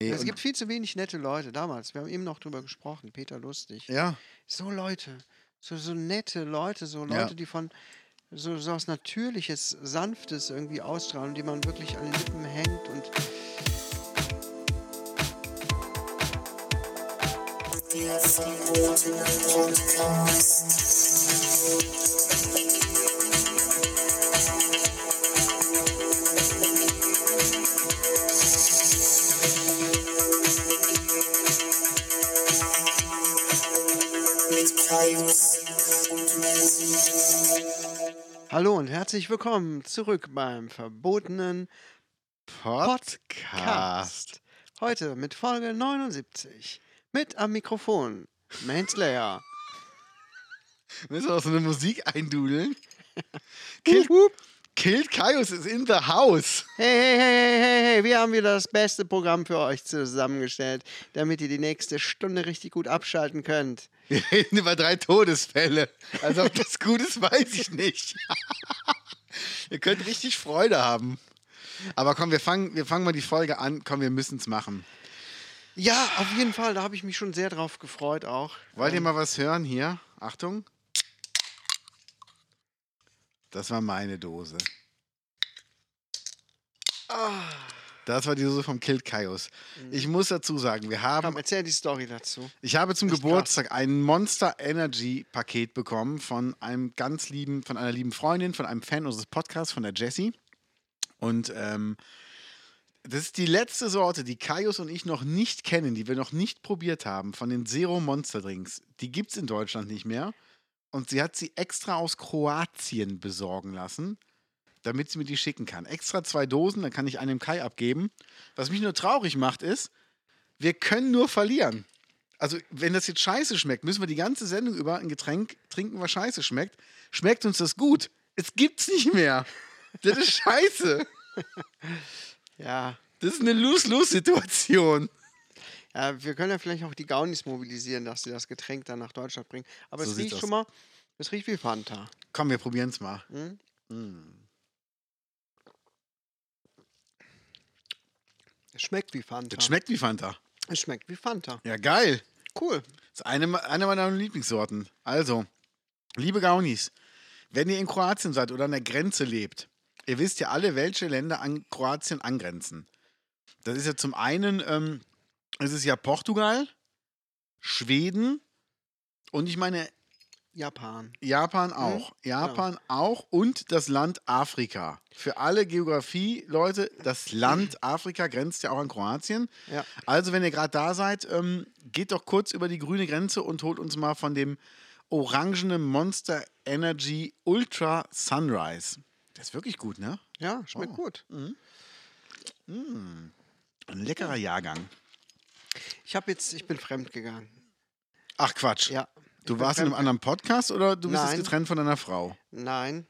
Nee, es und- gibt viel zu wenig nette Leute damals. Wir haben eben noch drüber gesprochen, Peter Lustig. Ja, So Leute, so, so nette Leute, so Ja. Leute, die von so, so was Natürliches, Sanftes irgendwie ausstrahlen, die man wirklich an den Lippen hängt und Der Podcast. Hallo und herzlich willkommen zurück beim verbotenen Podcast. Cast. Heute mit Folge 79. Mit am Mikrofon Manslayer. Müssen wir noch so eine Musik eindudeln? Killed, Killed Kaius is in the house. Hey, hey, hey, hey, hey, hey, wir haben wieder das beste Programm für euch zusammengestellt, damit ihr die nächste Stunde richtig gut abschalten könnt. Wir reden über drei Todesfälle. Also ob das gut ist, weiß ich nicht. Ihr könnt richtig Freude haben. Aber komm, wir fangen, wir fangen mal die Folge an. Komm, wir müssen es machen. Ja, auf jeden Fall, da habe ich mich schon sehr drauf gefreut auch. Wollt ihr mal was hören hier? Achtung. Das war meine Dose. Das war die Dose vom Killed Kaius. Ich muss dazu sagen, wir haben Komm, erzähl die Story dazu. Ich habe zum Echt Geburtstag ein Monster Energy Paket bekommen von einem ganz lieben, von einer lieben Freundin, von einem Fan unseres Podcasts, von der Jessie. Und ähm, das ist die letzte Sorte, die Kaius und ich noch nicht kennen, die wir noch nicht probiert haben, von den Zero Monster Drinks. Die gibt es in Deutschland nicht mehr. Und sie hat sie extra aus Kroatien besorgen lassen, damit sie mir die schicken kann. Extra zwei Dosen, dann kann ich einen dem Kai abgeben. Was mich nur traurig macht, ist, wir können nur verlieren. Also, wenn das jetzt scheiße schmeckt, müssen wir die ganze Sendung über ein Getränk trinken, was scheiße schmeckt. Schmeckt uns das gut? Es gibt's nicht mehr. Das ist scheiße. Ja, Das ist eine Lose-Lose-Situation. ja, wir können ja vielleicht auch die Gaunis mobilisieren, dass sie das Getränk dann nach Deutschland bringen. Aber So es riecht aus. schon mal, es riecht wie Fanta. Komm, wir probieren's mal. Hm? Es schmeckt wie Fanta. Das schmeckt wie Fanta. es schmeckt wie Fanta. Ja, geil. Cool. Das ist eine, eine meiner Lieblingssorten. Also, liebe Gaunis, wenn ihr in Kroatien seid oder an der Grenze lebt, ihr wisst ja alle, welche Länder an Kroatien angrenzen. Das ist ja zum einen, ähm, es ist ja Portugal, Schweden und ich meine Japan. Japan auch. Japan auch und das Land Afrika. Für alle Geografie-Leute, das Land Afrika grenzt ja auch an Kroatien. Ja. Also, wenn ihr gerade da seid, ähm, geht doch kurz über die grüne Grenze und holt uns mal von dem orangenen Monster Energy Ultra Sunrise. Das ist wirklich gut, ne? Ja, schmeckt Oh. gut. Ein leckerer Jahrgang. Ich habe jetzt, ich bin fremd gegangen. Ach Quatsch. Ja. Du Ich bin warst in einem anderen Podcast oder du bist jetzt getrennt von deiner Frau? Nein.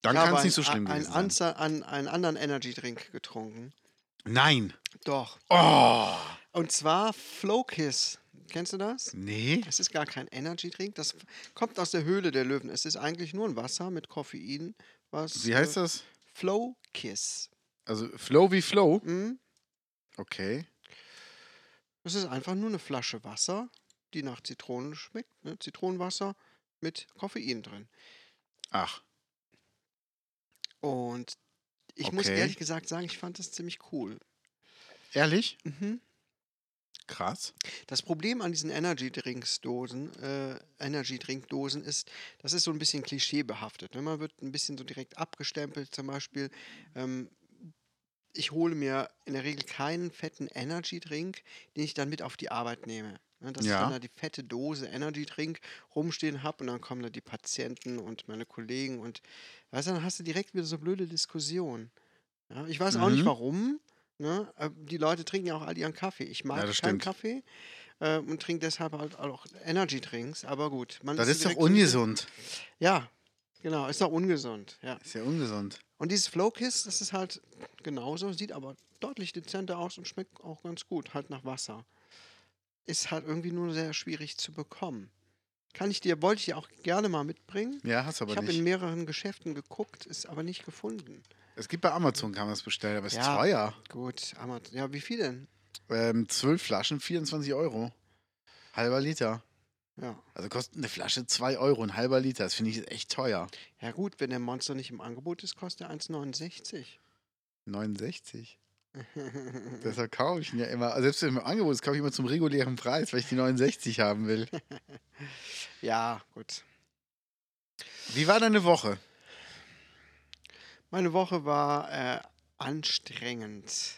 Dann ich kann es nicht so schlimm ein, gewesen sein. Anza- an, einen anderen Energy Drink getrunken. Nein. Doch. Oh. Und zwar Flow Kiss. Kennst du das? Nee. Es ist gar kein Energy Drink. Das kommt aus der Höhle der Löwen. Es ist eigentlich nur ein Wasser mit Koffein. Was, Wie heißt äh, das? Flow Kiss. Also Flow wie Flow. Mhm. Okay. Es ist einfach nur eine Flasche Wasser, die nach Zitronen schmeckt. Ne? Zitronenwasser mit Koffein drin. Ach. Und ich muss Okay. ehrlich gesagt sagen, ich fand das ziemlich cool. Ehrlich? Mhm. Krass. Das Problem an diesen Energy Drinks Dosen, äh, Energy Drink Dosen ist, das ist so ein bisschen klischeebehaftet. Ne? Man wird ein bisschen so direkt abgestempelt, zum Beispiel. Ähm, ich hole mir in der Regel keinen fetten Energy Drink, den ich dann mit auf die Arbeit nehme. Ne? Dass Ja. ich dann da die fette Dose Energy Drink rumstehen habe und dann kommen da die Patienten und meine Kollegen und weißt du, dann hast du direkt wieder so blöde Diskussionen. Ja? Ich weiß auch nicht Mhm. warum. Ne? äh, Die Leute trinken ja auch all ihren Kaffee. Ich mag Ja, keinen stimmt. Kaffee äh, und trinke deshalb halt auch Energy Drinks. Aber gut, man Das ist doch ein bisschen- ungesund. Ja, genau, ist doch ungesund. Ja. Ist ja ungesund. Und dieses Flow Kiss, das ist halt genauso, sieht aber deutlich dezenter aus und schmeckt auch ganz gut, halt nach Wasser. Ist halt irgendwie nur sehr schwierig zu bekommen. Kann ich dir, wollte ich dir auch gerne mal mitbringen. Ja, hast aber ich habe nicht. in mehreren Geschäften geguckt, ist aber nicht gefunden. Es gibt bei Amazon, kann man es bestellen, aber es ist Ja. teuer. Gut, Amazon. Ja, wie viel denn? Ähm, zwölf Flaschen, 24 Euro. Halber Liter. Ja. Also kostet eine Flasche 2 Euro, ein halber Liter. Das finde ich echt teuer. Ja gut, wenn der Monster nicht im Angebot ist, kostet er 1,69. 69. Deshalb kaufe ich ihn ja immer. Also selbst wenn im Angebot ist, kaufe ich immer zum regulären Preis, weil ich die 69 haben will. ja, gut. Wie war deine Woche? Meine Woche war äh, anstrengend,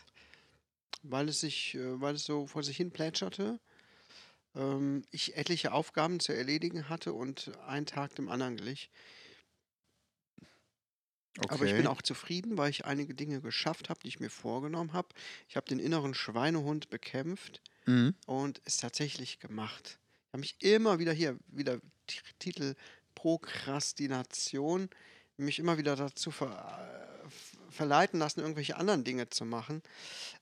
weil es sich, äh, weil es so vor sich hin plätscherte. Ähm, ich etliche Aufgaben zu erledigen hatte und ein Tag dem anderen glich. Aber ich bin auch zufrieden, weil ich einige Dinge geschafft habe, die ich mir vorgenommen habe. Ich habe den inneren Schweinehund bekämpft Mhm. und es tatsächlich gemacht. Ich habe mich immer wieder hier, wieder Titel Prokrastination, mich immer wieder dazu ver, äh, verleiten lassen, irgendwelche anderen Dinge zu machen,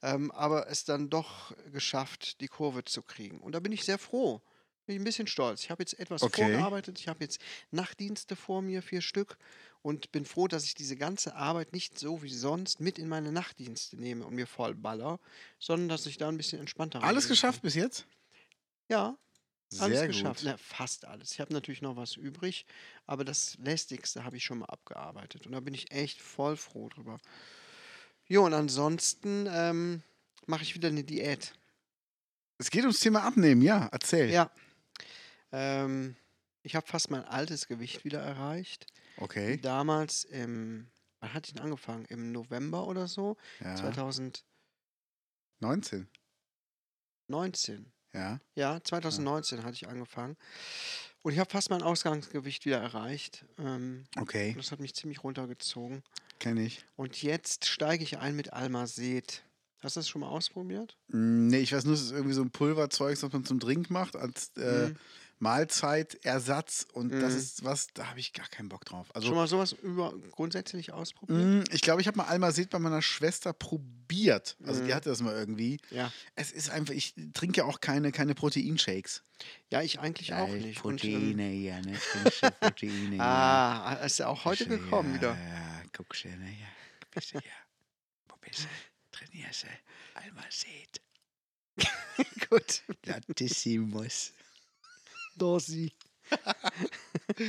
ähm, aber es dann doch geschafft, die Kurve zu kriegen. Und da bin ich sehr froh. Bin ich ein bisschen stolz. Ich habe jetzt etwas Okay. vorgearbeitet. Ich habe jetzt Nachtdienste vor mir, vier Stück, und bin froh, dass ich diese ganze Arbeit nicht so wie sonst mit in meine Nachtdienste nehme und mir voll baller, sondern dass ich da ein bisschen entspannter Alles rangehen geschafft kann. bis jetzt? Ja, alles Sehr geschafft. gut. Na, fast alles. Ich habe natürlich noch was übrig, aber das Lästigste habe ich schon mal abgearbeitet. Und da bin ich echt voll froh drüber. Jo, und ansonsten ähm, mache ich wieder eine Diät. Es geht ums Thema Abnehmen, ja. Erzähl. Ja. Ähm, ich habe fast mein altes Gewicht wieder erreicht. Okay. Damals im, wann hatte ich denn angefangen? Im November oder so? Ja. 2019. 19. Ja. Ja, 2019 hatte ich angefangen. Und ich habe fast mein Ausgangsgewicht wieder erreicht. Ähm, Okay. das hat mich ziemlich runtergezogen. Kenne ich. Und jetzt steige ich ein mit Almazet. Hast du das schon mal ausprobiert? Mm, Nee, ich weiß nur, es ist irgendwie so ein Pulverzeug, das man zum Drink macht, als äh, Mhm. Mahlzeitersatz. Und das Mhm. ist was, da habe ich gar keinen Bock drauf. schon Also, mal sowas über, grundsätzlich ausprobiert? mm, ich glaube, ich habe mal Almazet bei meiner Schwester probiert. Also, die Mhm. hatte das mal irgendwie. Ja. Es ist einfach, ich trinke ja auch keine, keine Proteinshakes. Ja, ich eigentlich auch nicht. Und, ähm, Proteine, ja, ne? Proteine, ja. ah, ist ja auch heute gekommen ja, wieder. Ja, guckst du, ne? Ja, bist du, ja. Wo bist du? Trainierst du? Almazet. Gut. Latissimus. Dosi.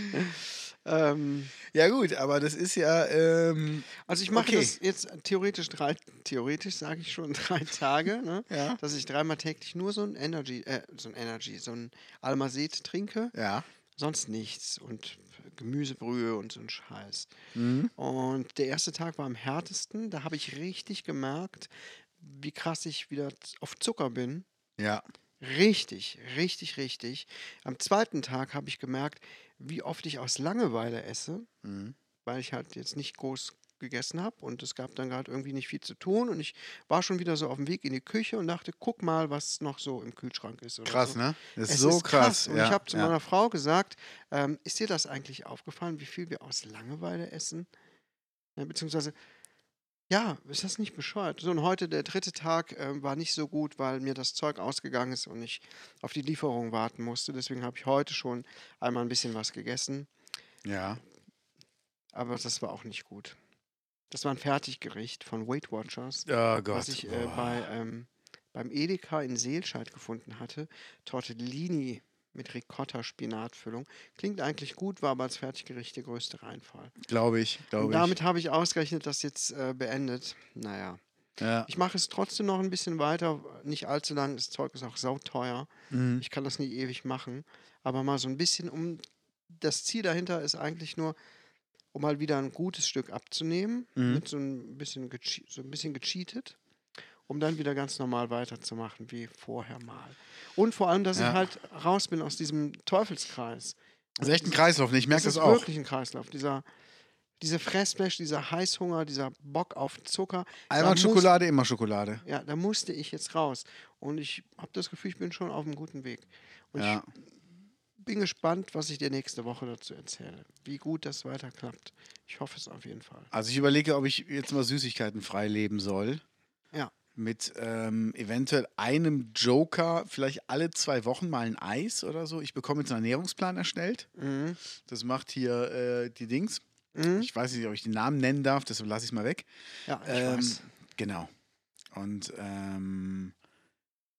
ähm, Ja, gut, aber das ist ja. Ähm, also ich mache Okay. das jetzt theoretisch drei, theoretisch sage ich schon drei Tage, ne? ja. dass ich dreimal täglich nur so ein Energy, äh, so ein Energy, so ein Almazet trinke, Ja. sonst nichts und Gemüsebrühe und so ein Scheiß. Mhm. Und der erste Tag war am härtesten, da habe ich richtig gemerkt, wie krass ich wieder auf Zucker bin. Ja. Richtig, richtig, richtig. Am zweiten Tag habe ich gemerkt, wie oft ich aus Langeweile esse, Mhm. weil ich halt jetzt nicht groß gegessen habe und es gab dann gerade irgendwie nicht viel zu tun und ich war schon wieder so auf dem Weg in die Küche und dachte, guck mal, was noch so im Kühlschrank ist. Krass, so. ne? Das ist Es so krass. Und ja. ich habe zu ja. meiner Frau gesagt, ähm, ist dir das eigentlich aufgefallen, wie viel wir aus Langeweile essen? Ja, beziehungsweise, ja, ist das nicht bescheuert? So, und heute, der dritte Tag, ähm, war nicht so gut, weil mir das Zeug ausgegangen ist und ich auf die Lieferung warten musste. Deswegen habe ich heute schon einmal ein bisschen was gegessen, Ja. aber das war auch nicht gut. Das war ein Fertiggericht von Weight Watchers. Oh Gott. was ich äh, Boah. bei, ähm, beim Edeka in Seelscheid gefunden hatte. Tortellini mit Ricotta-Spinatfüllung. Klingt eigentlich gut, war aber als Fertiggericht der größte Reinfall. Glaube ich, glaube ich. damit habe ich ausgerechnet, das jetzt äh, beendet. Naja. ja. Ich mache es trotzdem noch ein bisschen weiter, nicht allzu lang. Das Zeug ist auch sauteuer. Mhm. Ich kann das nicht ewig machen. Aber mal so ein bisschen, um das Ziel dahinter ist eigentlich nur, um mal wieder ein gutes Stück abzunehmen, Mhm. mit so ein bisschen, so ein bisschen gecheatet, um dann wieder ganz normal weiterzumachen wie vorher mal. Und vor allem, dass Ja. ich halt raus bin aus diesem Teufelskreis. Das ist echt ein Kreislauf, ne? ich merke das, ist auch. wirklich ein Kreislauf. Dieser, diese Fressflash, dieser Heißhunger, dieser Bock auf Zucker. Einmal muss- Schokolade, immer Schokolade. Ja, da musste ich jetzt raus. Und ich habe das Gefühl, ich bin schon auf einem guten Weg. Und Ja. ich bin gespannt, was ich dir nächste Woche dazu erzähle. Wie gut das weiter klappt. Ich hoffe es auf jeden Fall. Also ich überlege, ob ich jetzt mal Süßigkeiten frei leben soll. Mit ähm, eventuell einem Joker, vielleicht alle zwei Wochen mal ein Eis oder so. Ich bekomme jetzt einen Ernährungsplan erstellt. Mhm. Das macht hier äh, die Dings. Mhm. Ich weiß nicht, ob ich den Namen nennen darf, deshalb lasse ich es mal weg. Ja, ich Ähm, weiß. Genau. Und ähm,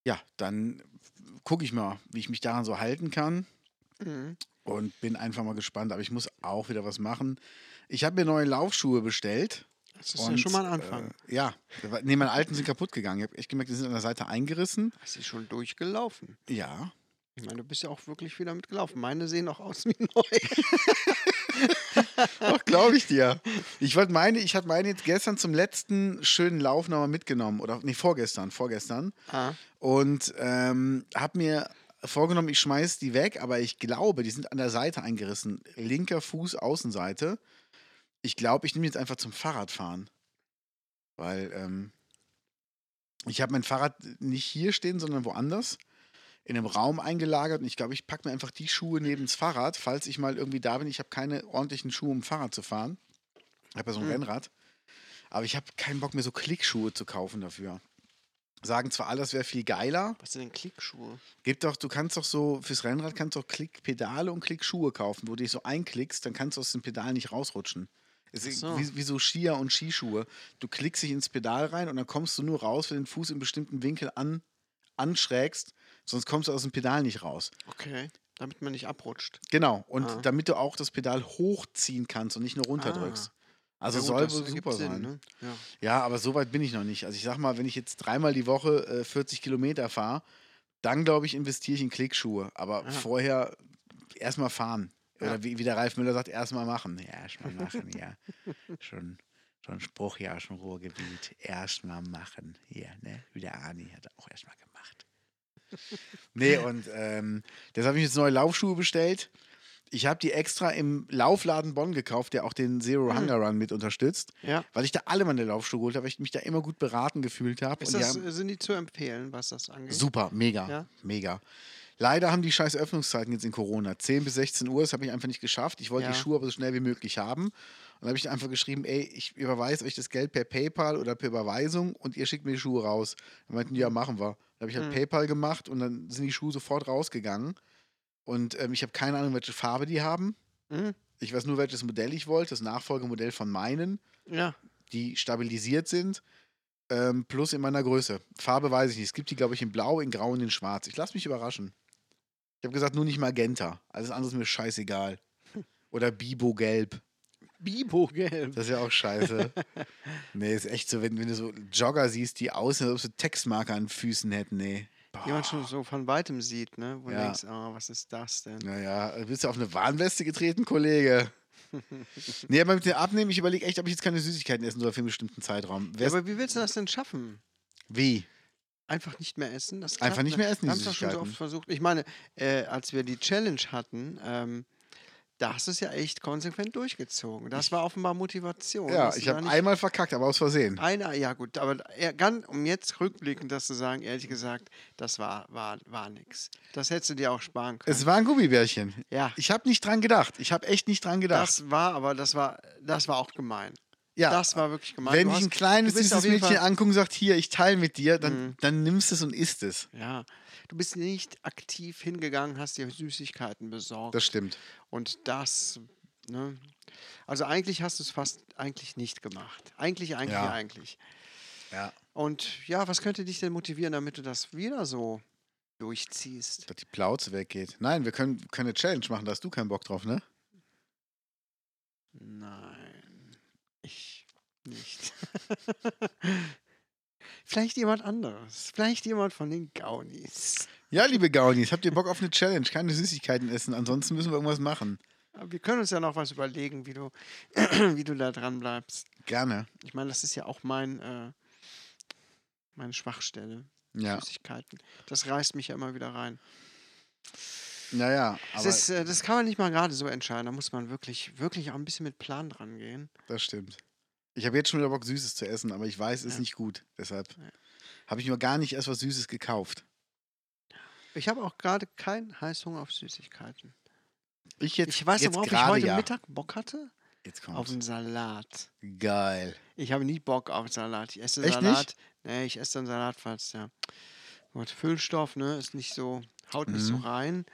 ja, dann gucke ich mal, wie ich mich daran so halten kann Mhm. und bin einfach mal gespannt. Aber ich muss auch wieder was machen. Ich habe mir neue Laufschuhe bestellt. Das ist ja und, schon mal ein Anfang. Äh, ja, nee, meine alten sind kaputt gegangen. Ich habe echt gemerkt, die sind an der Seite eingerissen. Hast du schon durchgelaufen? Ja. Ich meine, du bist ja auch wirklich wieder mitgelaufen. Meine sehen auch aus wie neu. Doch, glaube ich dir. Ich wollte meine, ich hatte meine jetzt gestern zum letzten schönen Lauf nochmal mitgenommen. Oder nee, vorgestern, vorgestern. ah. Und ähm, habe mir vorgenommen, ich schmeiß die weg, aber ich glaube, die sind an der Seite eingerissen. Linker Fuß, Außenseite. Ich glaube, ich nehme jetzt einfach zum Fahrradfahren. Weil ähm, ich habe mein Fahrrad nicht hier stehen, sondern woanders. In einem Raum eingelagert und ich glaube, ich packe mir einfach die Schuhe neben das Fahrrad, falls ich mal irgendwie da bin. Ich habe keine ordentlichen Schuhe, um Fahrrad zu fahren. Ich habe ja so ein Mhm. Rennrad. Aber ich habe keinen Bock mehr, so Klickschuhe zu kaufen dafür. Sagen zwar alle, das wäre viel geiler, Was sind denn Klickschuhe? Gibt doch, du kannst doch so, fürs Rennrad kannst du auch Klickpedale und Klickschuhe kaufen, wo du dich so einklickst, dann kannst du aus dem Pedal nicht rausrutschen. Es ist so. wie, wie so Skier und Skischuhe. Du klickst dich ins Pedal rein und dann kommst du nur raus, wenn du den Fuß in bestimmten Winkel an, anschrägst, sonst kommst du aus dem Pedal nicht raus. Okay. Damit man nicht abrutscht. Genau, und Ah. damit du auch das Pedal hochziehen kannst und nicht nur runterdrückst. Also Ja soll wohl super Sinn, sein. Ne? Ja. Ja, aber so weit bin ich noch nicht. Also ich sag mal, wenn ich jetzt dreimal die Woche äh, 40 Kilometer fahre, dann glaube ich, investiere ich in Klickschuhe. Aber Ja. vorher erstmal fahren. Ja. Oder wie, wie der Ralf Müller sagt, erstmal machen. Ja, erstmal machen, ja. Schon, schon Spruch aus dem Ruhrgebiet. Erstmal machen. Hier, ne? Wie der Ani hat er auch erstmal gemacht. Nee, und ähm, deshalb habe ich jetzt neue Laufschuhe bestellt. Ich habe die extra im Laufladen Bonn gekauft, der auch den Zero Mhm. Hunger Run mit unterstützt ja. weil ich da alle meine Laufschuhe geholt habe, weil ich mich da immer gut beraten gefühlt habe. Ist die das, haben, sind die zu empfehlen, was das angeht? super, mega, Ja? mega. Leider haben die scheiß Öffnungszeiten jetzt in Corona. 10 bis 16 Uhr, das habe ich einfach nicht geschafft. Ich wollte die Ja. Schuhe aber so schnell wie möglich haben. Und dann habe ich einfach geschrieben, ey, ich überweise euch das Geld per PayPal oder per Überweisung und ihr schickt mir die Schuhe raus. Dann meinten die, ja, machen wir. Dann habe ich halt Mhm. PayPal gemacht und dann sind die Schuhe sofort rausgegangen. Und ähm, ich habe keine Ahnung, welche Farbe die haben. Mhm. Ich weiß nur, welches Modell ich wollte, das Nachfolgemodell von meinen Ja. die stabilisiert sind, ähm, plus in meiner Größe. Farbe weiß ich nicht. Es gibt die, glaube ich, in Blau, in Grau und in Schwarz. Ich lasse mich überraschen. Ich habe gesagt, nur nicht Magenta. Alles andere ist mir scheißegal. Oder Bibo-Gelb. Bibo gelb. Das ist ja auch scheiße. nee, ist echt so, wenn, wenn du so Jogger siehst, die aussehen, als ob sie Textmarker an Füßen hätten, nee. Die man schon so von weitem sieht, ne? Wo du Ja. denkst, ah, was ist das denn? Naja, bist du auf eine Warnweste getreten, Kollege? nee, aber mit dem Abnehmen, ich überlege echt, ob ich jetzt keine Süßigkeiten essen soll für einen bestimmten Zeitraum. Ja, Wär's- aber wie willst du das denn schaffen? wie? Einfach nicht mehr essen? Das Einfach nicht mehr essen, Wir haben doch schon so oft versucht. Ich meine, äh, als wir die Challenge hatten, ähm, da hast du es ja echt konsequent durchgezogen. Das war offenbar Motivation. Ja, ich habe einmal verkackt, aber aus Versehen. Einer, ja gut, aber ganz, um jetzt rückblickend das zu sagen, ehrlich gesagt, das war, war, war nix. Das hättest du dir auch sparen können. Es war ein Gummibärchen. ja, Ich habe nicht dran gedacht. Ich habe echt nicht dran gedacht. das war, aber das war, das war auch gemein. Ja, Das war wirklich gemein. wenn Du ich ein kleines du süßes Mädchen angucke und sagt, hier, ich teile mit dir, dann, Mhm. dann nimmst es und isst es. Ja, du bist nicht aktiv hingegangen, hast dir Süßigkeiten besorgt. Das stimmt. Und das, ne? Also eigentlich hast du es fast eigentlich nicht gemacht. Eigentlich, eigentlich, Ja. eigentlich. Ja. Und ja, was könnte dich denn motivieren, damit du das wieder so durchziehst? Dass die Plauze weggeht. Nein, wir können, können eine Challenge machen, da hast du keinen Bock drauf, ne? Nein, nicht. Vielleicht jemand anderes. Vielleicht jemand von den Gaunis. Ja, liebe Gaunis, habt ihr Bock auf eine Challenge? Keine Süßigkeiten essen, ansonsten müssen wir irgendwas machen. Aber wir können uns ja noch was überlegen, wie du, wie du da dran bleibst. Gerne. Ich meine, das ist ja auch mein, äh, meine Schwachstelle. Ja. Süßigkeiten. Das reißt mich ja immer wieder rein. Naja, Das, aber ist, äh, das kann man nicht mal gerade so entscheiden. Da muss man wirklich, wirklich auch ein bisschen mit Plan dran gehen. das stimmt. Ich habe jetzt schon wieder Bock, Süßes zu essen, aber ich weiß, es ist Ja. nicht gut. Deshalb Ja. habe ich mir gar nicht erst was Süßes gekauft. Ich habe auch gerade keinen Heißhunger auf Süßigkeiten. Ich jetzt, Ich weiß, jetzt worauf ich heute ja. Mittag Bock hatte? Jetzt Auf kommt's. einen Salat. Geil. Ich habe nie Bock auf Salat. Ich esse Echt Salat. nicht? Nee, ich esse dann Salat, falls der gut, Füllstoff, ne, ist nicht so, haut nicht so Mhm. rein.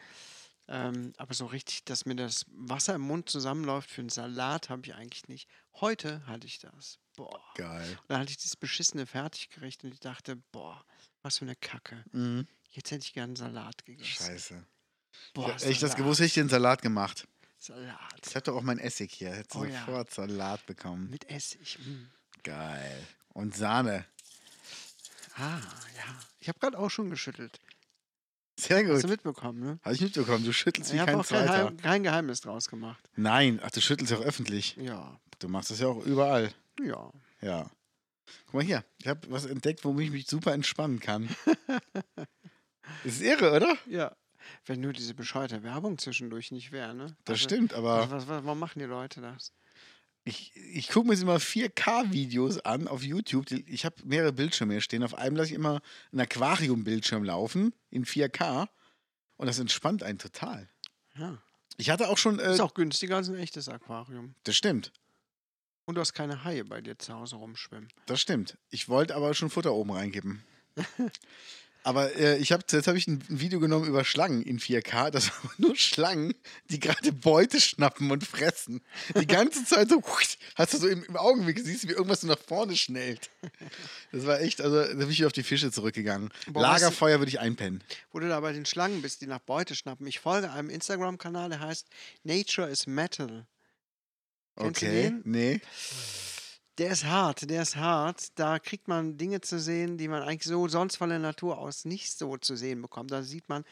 Ähm, aber so richtig, dass mir das Wasser im Mund zusammenläuft für einen Salat, habe ich eigentlich nicht. Heute hatte ich das. Boah. Geil. Und dann hatte ich dieses beschissene Fertiggericht und ich dachte, boah, Was für eine Kacke. Mhm. Jetzt hätte ich gerne Salat gegessen. Scheiße. Boah, Hätte ich das gewusst, hätte ich dir einen Salat gemacht. Ich Salat. habe doch auch meinen Essig hier. Hättest du Oh ja. sofort Salat bekommen. Mit Essig. mm. Geil. Und Sahne. Ah, ja. Ich habe gerade auch schon geschüttelt. Sehr Hast gut. du mitbekommen, ne? Habe ich mitbekommen. Du schüttelst wie Ich habe kein auch kein, Zweiter. Heim, kein Geheimnis draus gemacht. Nein, ach, du schüttelst ja auch öffentlich. Ja, Du machst das ja auch überall. ja. Ja. Guck mal hier. Ich habe was entdeckt, womit ich mich super entspannen kann. ist irre, oder? Ja. Wenn nur diese bescheuerte Werbung zwischendurch nicht wäre, ne? Das Also, stimmt, aber Was, was, warum machen die Leute das? Ich, ich gucke mir jetzt immer 4K-Videos an auf YouTube. Ich habe mehrere Bildschirme hier stehen. Auf einem lasse ich immer einen Aquarium-Bildschirm laufen in 4K. Und das entspannt einen total. Ja. Ich hatte auch schon. Äh, Ist auch günstiger als ein echtes Aquarium. das stimmt. Und du hast keine Haie bei dir zu Hause rumschwimmen. Das stimmt. Ich wollte aber schon Futter oben reingeben. aber äh, ich habe jetzt habe ich ein Video genommen über Schlangen in 4K. Das waren nur Schlangen, die gerade Beute schnappen und fressen. Die ganze Zeit so hast du so im, im Augenblick siehst du, wie irgendwas so nach vorne schnellt. Das war echt, also da bin ich wieder auf die Fische zurückgegangen. Boah, Lagerfeuer würde ich einpennen. Wo du da bei den Schlangen bist, die nach Beute schnappen. Ich folge einem Instagram-Kanal, der heißt Nature is Metal. Kennst Okay. den? Nee. Der ist hart, der ist hart. Da kriegt man Dinge zu sehen, die man eigentlich so sonst von der Natur aus nicht so zu sehen bekommt. Da sieht man,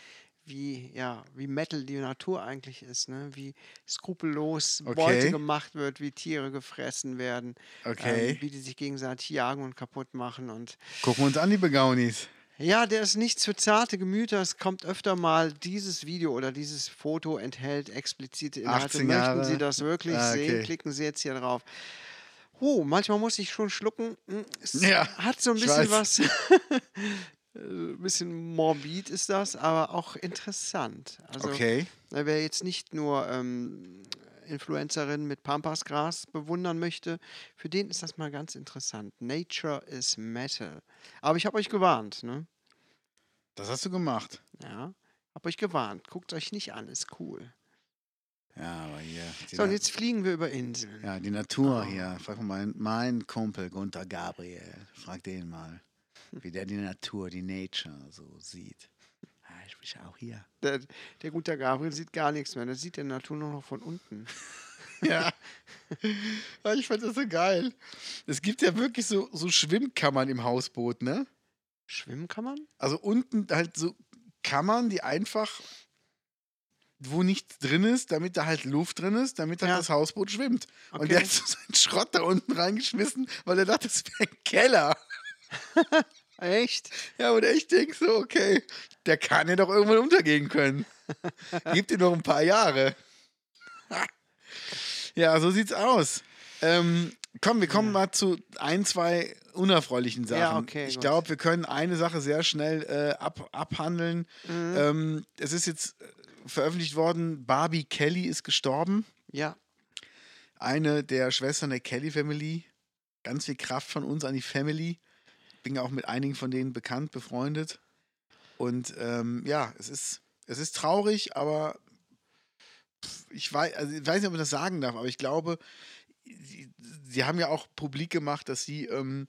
wie, ja, wie Metal die Natur eigentlich ist, ne? wie skrupellos Okay. Beute gemacht wird, wie Tiere gefressen werden, Okay. ähm, wie die sich gegenseitig jagen und kaputt machen. Und Gucken wir uns an, die Begaunis. ja, der ist nichts für zarte Gemüter. Es kommt öfter mal, dieses Video oder dieses Foto enthält explizite Inhalte. 18 Möchten. Sie das wirklich Ah, okay. sehen? Klicken Sie jetzt hier drauf. Oh, manchmal muss ich schon schlucken. Hm, Es Ja, hat so ein bisschen was. Ein bisschen morbid ist das, aber auch interessant. Also, Okay. wer jetzt nicht nur ähm, Influencerin mit Pampasgras bewundern möchte, für den ist das mal ganz interessant. Nature is Metal. Aber ich habe euch gewarnt, ne? Das hast du gemacht. Ja. Hab euch gewarnt. Guckt euch nicht an, ist cool. Ja, aber hier. So, und jetzt fliegen wir über Inseln. Ja, die Natur Oh. hier. Frag mal meinen mein Kumpel Gunther Gabriel. Frag den mal, wie der die Natur, die Nature so sieht. Ja, ich bin auch hier. Der, der gute Gabriel sieht gar nichts mehr. Der sieht die Natur nur noch von unten. Ja. Ja, ich fand das so geil. Es gibt ja wirklich so, so Schwimmkammern im Hausboot, ne? Man? Also unten halt so Kammern, die einfach, wo nichts drin ist, damit da halt Luft drin ist, damit halt Ja. das Hausboot schwimmt. Und Okay. der hat so seinen Schrott da unten reingeschmissen, weil er dachte, das wäre ein Keller. Echt? Ja, und ich denke so, okay, der kann ja doch irgendwann untergehen können. Gib dir noch ein paar Jahre. ja, so sieht's aus. Ähm, komm, wir kommen mal zu ein, zwei unerfreulichen Sachen. Ja, okay, ich glaube, wir können eine Sache sehr schnell äh, ab, abhandeln. Mhm. Ähm, es ist jetzt veröffentlicht worden, Barbie Kelly ist gestorben. Ja. Eine der Schwestern der Kelly Family. Ganz viel Kraft von uns an die Family. Bin ja auch mit einigen von denen bekannt, befreundet. Und ähm, ja, es ist, es ist traurig, aber ich weiß, also ich weiß nicht, ob man das sagen darf, aber ich glaube, sie, sie haben ja auch publik gemacht, dass sie, ähm,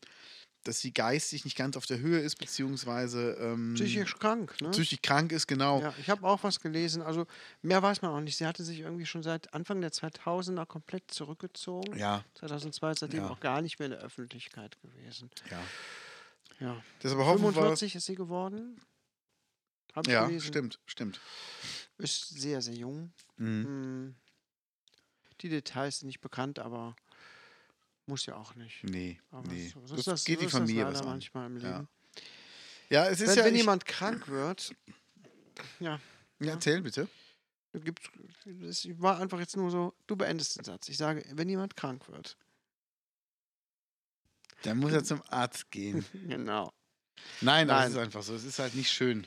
dass sie geistig nicht ganz auf der Höhe ist, beziehungsweise ähm, Psychisch krank, ne? psychisch krank ist, genau. Ja, ich habe auch was gelesen. Also mehr weiß man auch nicht. Sie hatte sich irgendwie schon seit Anfang der 2000er komplett zurückgezogen. Ja, 2002 ist seitdem Ja. auch gar nicht mehr in der Öffentlichkeit gewesen. ja. Ja. Hoffen wir, 45 ist sie geworden. Hab ich ja, gelesen. stimmt, stimmt. Ist sehr, sehr jung. Mhm. Hm. Die Details sind nicht bekannt, aber muss ja auch nicht. Nee, Aber nee. so, so das, das, geht so die Familie das was an. manchmal im Ja. Leben. Ja, es ist Wenn, ja. wenn jemand krank wird, ja, ja, erzähl bitte. gibt es war einfach jetzt nur so, du beendest den Satz. Ich sage, wenn jemand krank wird. Dann muss er zum Arzt gehen. Genau. Nein, das Nein. ist einfach so. Es ist halt nicht schön.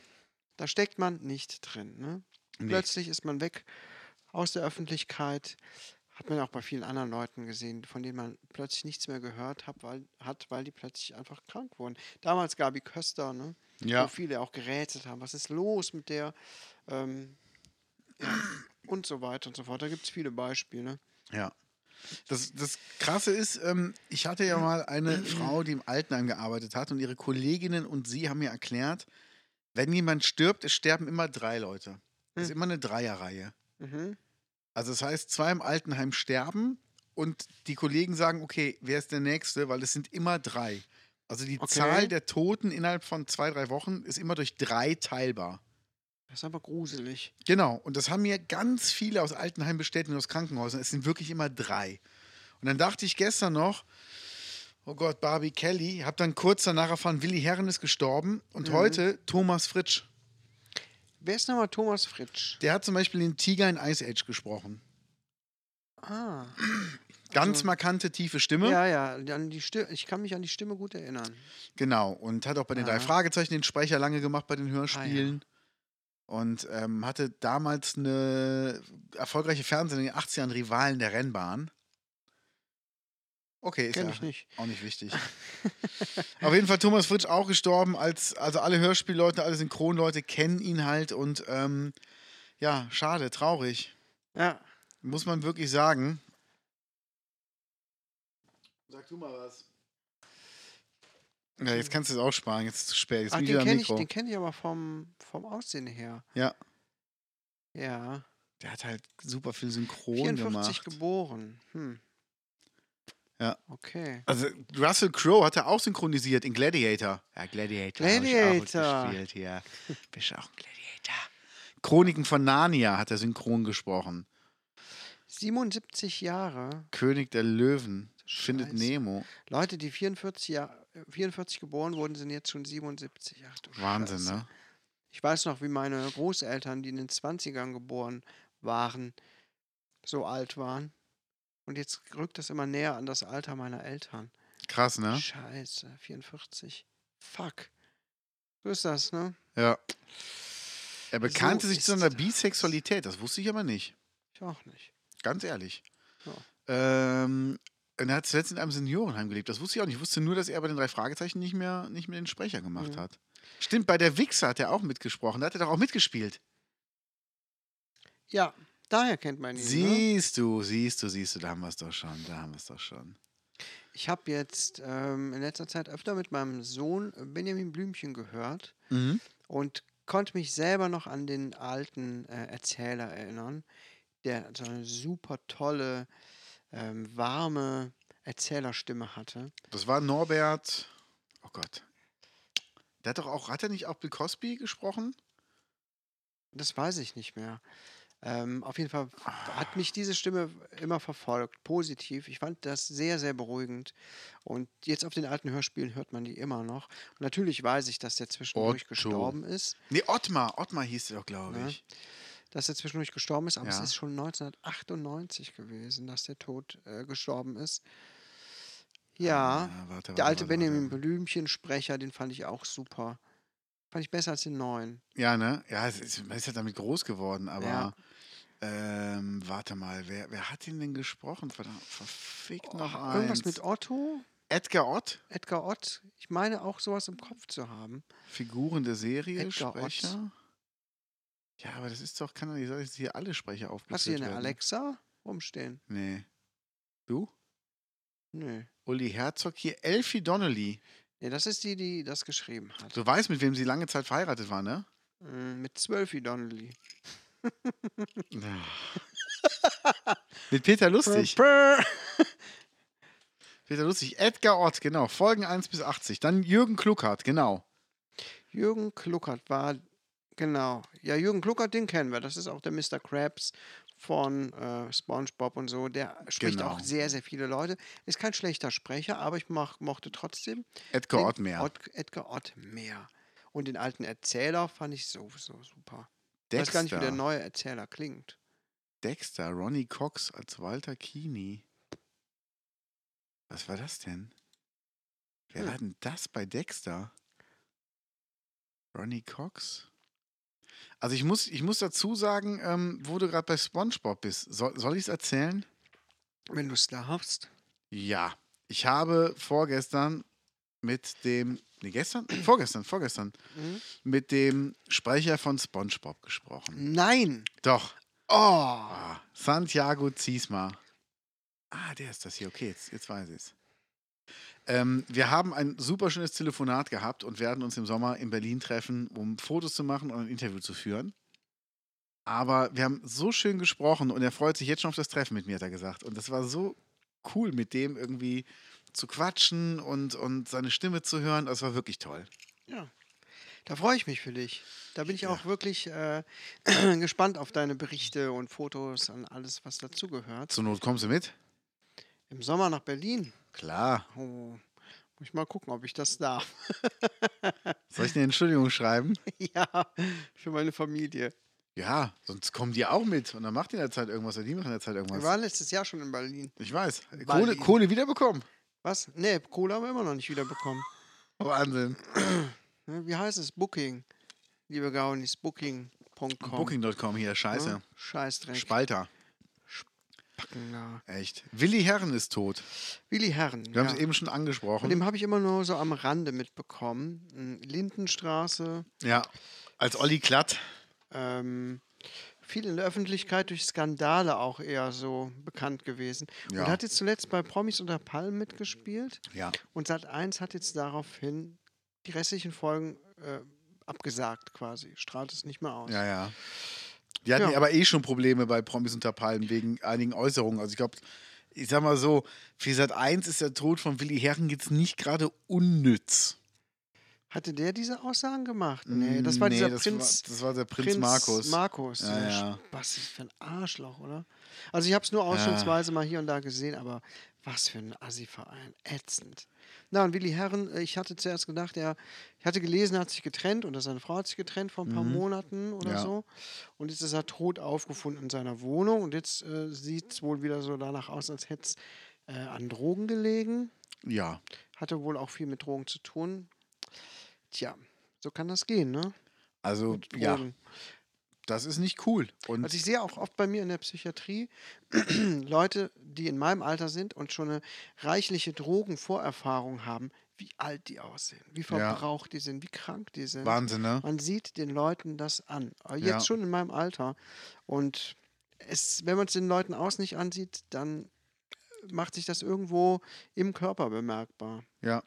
Da steckt man nicht drin. Ne? Nee. Plötzlich ist man weg aus der Öffentlichkeit. Hat man ja auch bei vielen anderen Leuten gesehen, von denen man plötzlich nichts mehr gehört hat, weil, hat, weil die plötzlich einfach krank wurden. Damals Gabi Köster, ne? Ja. wo viele auch gerätselt haben. Was ist los mit der? Ähm, ja, und so weiter und so fort. Da gibt es viele Beispiele. Ja. Das, das Krasse ist, ähm, ich hatte ja mal eine Frau, die im Altenheim gearbeitet hat und ihre Kolleginnen und sie haben mir erklärt, wenn jemand stirbt, es sterben immer drei Leute. Es ist Hm. immer eine Dreierreihe. Mhm. Also das heißt, zwei im Altenheim sterben und die Kollegen sagen, okay, wer ist der Nächste? Weil es sind immer drei. Also die Okay. Zahl der Toten innerhalb von zwei, drei Wochen ist immer durch drei teilbar. Das ist aber gruselig. Genau, und das haben mir ganz viele aus Altenheim bestätigt und aus Krankenhäusern. Es sind wirklich immer drei. Und dann dachte ich gestern noch, oh Gott, Barbie Kelly, hab dann kurz danach erfahren, Willi Herren ist gestorben und heute Thomas Fritsch. Wer ist nochmal Thomas Fritsch? Der hat zum Beispiel den Tiger in Ice Age gesprochen. Ah. Ganz Also- markante, tiefe Stimme. Ja, ja, an die Stimme, ich kann mich an die Stimme gut erinnern. Genau, und hat auch bei den drei Ah. Fragezeichen den Sprecher lange gemacht bei den Hörspielen. Und ähm, hatte damals eine erfolgreiche Fernsehen in den 80ern Rivalen der Rennbahn. Okay, ist Kenn ja ich nicht. auch nicht wichtig. Auf jeden Fall Thomas Fritsch auch gestorben, als also alle Hörspielleute, alle Synchronleute kennen ihn halt und ähm, ja, schade, traurig. Ja. Muss man wirklich sagen. Sag du mal was. Ja, jetzt kannst du es auch sparen, jetzt ist es zu spät. Jetzt Ach, den kenne ich, den kenn ich aber vom, vom Aussehen her. Ja. Ja. Der hat halt super viel Synchron 44 gemacht. geboren. Hm. Ja. Okay. Also Russell Crowe hat er auch synchronisiert in Gladiator. Ja, Gladiator. hab ich auch Gladiator. mitgespielt hier. Bist auch ein Gladiator. Chroniken von Narnia hat er synchron gesprochen. 77 Jahre. König der Löwen. Findet Scheiße. Nemo. Leute, die 44, Jahr, äh, 44 geboren wurden, sind jetzt schon 77. Ach du Wahnsinn, Scheiße. ne? Ich weiß noch, wie meine Großeltern, die in den 20ern geboren waren, so alt waren. Und jetzt rückt das immer näher an das Alter meiner Eltern. Krass, ne? Scheiße, 44. Fuck. So ist das, ne? Ja. Er bekannte So sich zu seiner das. Bisexualität. Das wusste ich aber nicht. Ich auch nicht. Ganz ehrlich. Ja. Ähm, und er hat zuletzt in einem Seniorenheim gelebt. Das wusste ich auch nicht. Ich wusste nur, dass er bei den drei Fragezeichen nicht mehr, nicht mehr den Sprecher gemacht Mhm. hat. Stimmt, bei der Wichser hat er auch mitgesprochen. Da hat er doch auch mitgespielt. Ja, daher kennt man ihn. Ne? Siehst du, siehst du, siehst du, da haben wir es doch schon. Da haben wir es doch schon. Ich habe jetzt ähm, in letzter Zeit öfter mit meinem Sohn Benjamin Blümchen gehört Mhm. und konnte mich selber noch an den alten äh, Erzähler erinnern, der so eine super tolle, ähm, warme Erzählerstimme hatte. Das war Norbert. Oh Gott. Der hat doch auch, hat er nicht auch Bill Cosby gesprochen? Das weiß ich nicht mehr. Ähm, auf jeden Fall hat mich diese Stimme immer verfolgt, positiv. Ich fand das sehr, sehr beruhigend. Und jetzt auf den alten Hörspielen hört man die immer noch. Und natürlich weiß ich, dass der zwischendurch Otto. gestorben ist. Nee, Ottmar. Ottmar hieß er doch, glaube Ja. ich. Dass er zwischendurch gestorben ist, aber es Ja. ist schon 1998 gewesen, dass der Tod äh, gestorben ist. Ja, Ah, warte, der warte, alte warte, Benjamin. Blümchen-Sprecher, den fand ich auch super. Fand ich besser als den neuen. Ja, ne? Ja, es ist, man ist ja damit groß geworden, aber. Ja. Ähm, warte mal, wer, wer hat ihn denn gesprochen? Verdammt, verfickt noch Oh, eins. irgendwas mit Otto? Edgar Ott, Edgar Ott? Ich meine auch sowas im Kopf zu haben. Figuren der Serie, Edgar Ott. Sprecher. Ja, aber das ist doch, kann doch nicht sein, dass hier alle Sprecher Hast du hier aufgeführt eine werden. Alexa rumstehen? Nee. Du? Nö. Uli Herzog hier, Elfie Donnelly. Nee, das ist die, die das geschrieben hat. Du weißt, mit wem sie lange Zeit verheiratet war, ne? Mm, Mit Zwölfi Donnelly. Mit Peter Lustig. Peter Lustig. Edgar Ott, genau. Folgen 1 bis 80. Dann Jürgen Kluckert, genau. Jürgen Kluckert war, genau. Ja, Jürgen Kluckert, den kennen wir. Das ist auch der Mr. Krabs von äh, SpongeBob und so. Der spricht Genau. auch sehr, sehr viele Leute. Ist kein schlechter Sprecher, aber ich mach, mochte trotzdem Edgar Ott mehr. Ott, Edgar Ott mehr. Und den alten Erzähler fand ich sowieso super. Ich Dexter. weiß gar nicht, wie der neue Erzähler klingt. Dexter, Ronnie Cox als Walter Kini. Was war das denn? Wer Hm. war denn das bei Dexter? Ronnie Cox? Also ich muss, ich muss dazu sagen, ähm, wo du gerade bei SpongeBob bist, soll, soll ich es erzählen? Wenn du es darfst. Ja. Ich habe vorgestern mit dem, nee, gestern? Vorgestern, vorgestern, Mhm. mit dem Sprecher von SpongeBob gesprochen. Nein! Doch. Oh! Ah, Santiago Ziesma. Ah, der ist das hier. Okay, jetzt, jetzt weiß ich es. Ähm, wir haben ein super schönes Telefonat gehabt und werden uns im Sommer in Berlin treffen, um Fotos zu machen und ein Interview zu führen. Aber wir haben so schön gesprochen und er freut sich jetzt schon auf das Treffen mit mir, hat er gesagt. Und das war so cool, mit dem irgendwie zu quatschen und, und seine Stimme zu hören. Das war wirklich toll. Ja. Da freue ich mich für dich. Da bin ich Ja. auch wirklich äh, gespannt auf deine Berichte und Fotos und alles, was dazugehört. Zur Not kommst du mit? Im Sommer nach Berlin. Klar. Oh, muss ich mal gucken, ob ich das darf. Soll ich eine Entschuldigung schreiben? ja, für meine Familie. Ja, sonst kommen die auch mit und dann macht die in der Zeit irgendwas oder die machen in der Zeit Wir irgendwas. waren letztes Jahr schon in Berlin. Ich weiß. Kohle, Berlin. Kohle wiederbekommen. Was? Nee, Kohle haben wir immer noch nicht wiederbekommen. Wahnsinn. Ne, Wie heißt es? Booking. Liebe Gaunis, booking.com. Booking.com hier, scheiße. Ne? Scheißdreck. Spalter. Packen da. Echt. Willi Herren ist tot. Willi Herren. Wir haben ja. es eben schon Von angesprochen. dem habe ich immer nur so am Rande mitbekommen. Mm, Lindenstraße. Ja. Als Olli Klatt. Ähm, viel in der Öffentlichkeit durch Skandale auch eher so bekannt gewesen. Ja. Und hat jetzt zuletzt bei Promis unter Palmen mitgespielt. Ja. Und Sat1 hat jetzt daraufhin die restlichen Folgen äh, abgesagt quasi. Strahlt es nicht mehr aus. Ja, ja. Die hatten Ja. aber eh schon Probleme bei Promis unter Palmen wegen einigen Äußerungen. Also ich glaube, ich sag mal so, für Sat 1 ist der Tod von Willi Herren jetzt nicht gerade unnütz. Hatte der diese Aussagen gemacht? Nee, das war dieser das Prinz. War, das war der Prinz, Markus. Markus. Ja, ja. Was ist für ein Arschloch, oder? Also ich habe es nur ausschnittsweise mal hier und da gesehen, aber was für ein Assi-Verein. Ätzend. Na, und Willi Herren, äh, ich hatte zuerst gedacht, er, ich hatte gelesen, er hat sich getrennt oder seine Frau hat sich getrennt vor ein paar Monaten oder Mhm. Ja. so. Und jetzt ist er tot aufgefunden in seiner Wohnung und jetzt äh, sieht es wohl wieder so danach aus, als hätte es äh, an Drogen gelegen. ja. Hatte wohl auch viel mit Drogen zu tun. Tja, so kann das gehen, ne? Also, ja, das ist nicht cool. Und Also ich sehe auch oft bei mir in der Psychiatrie Leute, die in meinem Alter sind und schon eine reichliche Drogenvorerfahrung haben, wie alt die aussehen, wie Ja. verbraucht die sind, wie krank die sind. Wahnsinn, ne? Man sieht den Leuten das an. Jetzt Ja. schon in meinem Alter. Und es, wenn man es den Leuten aus nicht ansieht, dann macht sich das irgendwo im Körper bemerkbar. Ja.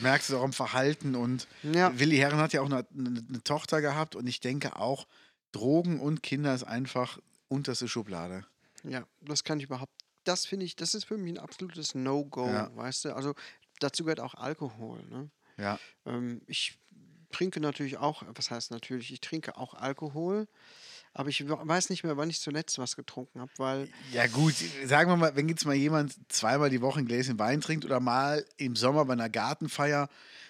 Merkst du auch am Verhalten und Ja. Willi Herren hat ja auch eine, eine, eine Tochter gehabt und ich denke auch, Drogen und Kinder ist einfach unterste Schublade. Ja, das kann ich überhaupt. Das finde ich, das ist für mich ein absolutes No-Go, Ja. weißt du? Also dazu gehört auch Alkohol. Ne? Ja. Ähm, ich trinke natürlich auch, was heißt natürlich, ich trinke auch Alkohol, aber ich we- weiß nicht mehr, wann ich zuletzt was getrunken habe, weil Ja, gut, sagen wir mal, wenn jetzt mal jemand zweimal die Woche ein Gläschen Wein trinkt oder mal im Sommer bei einer Gartenfeier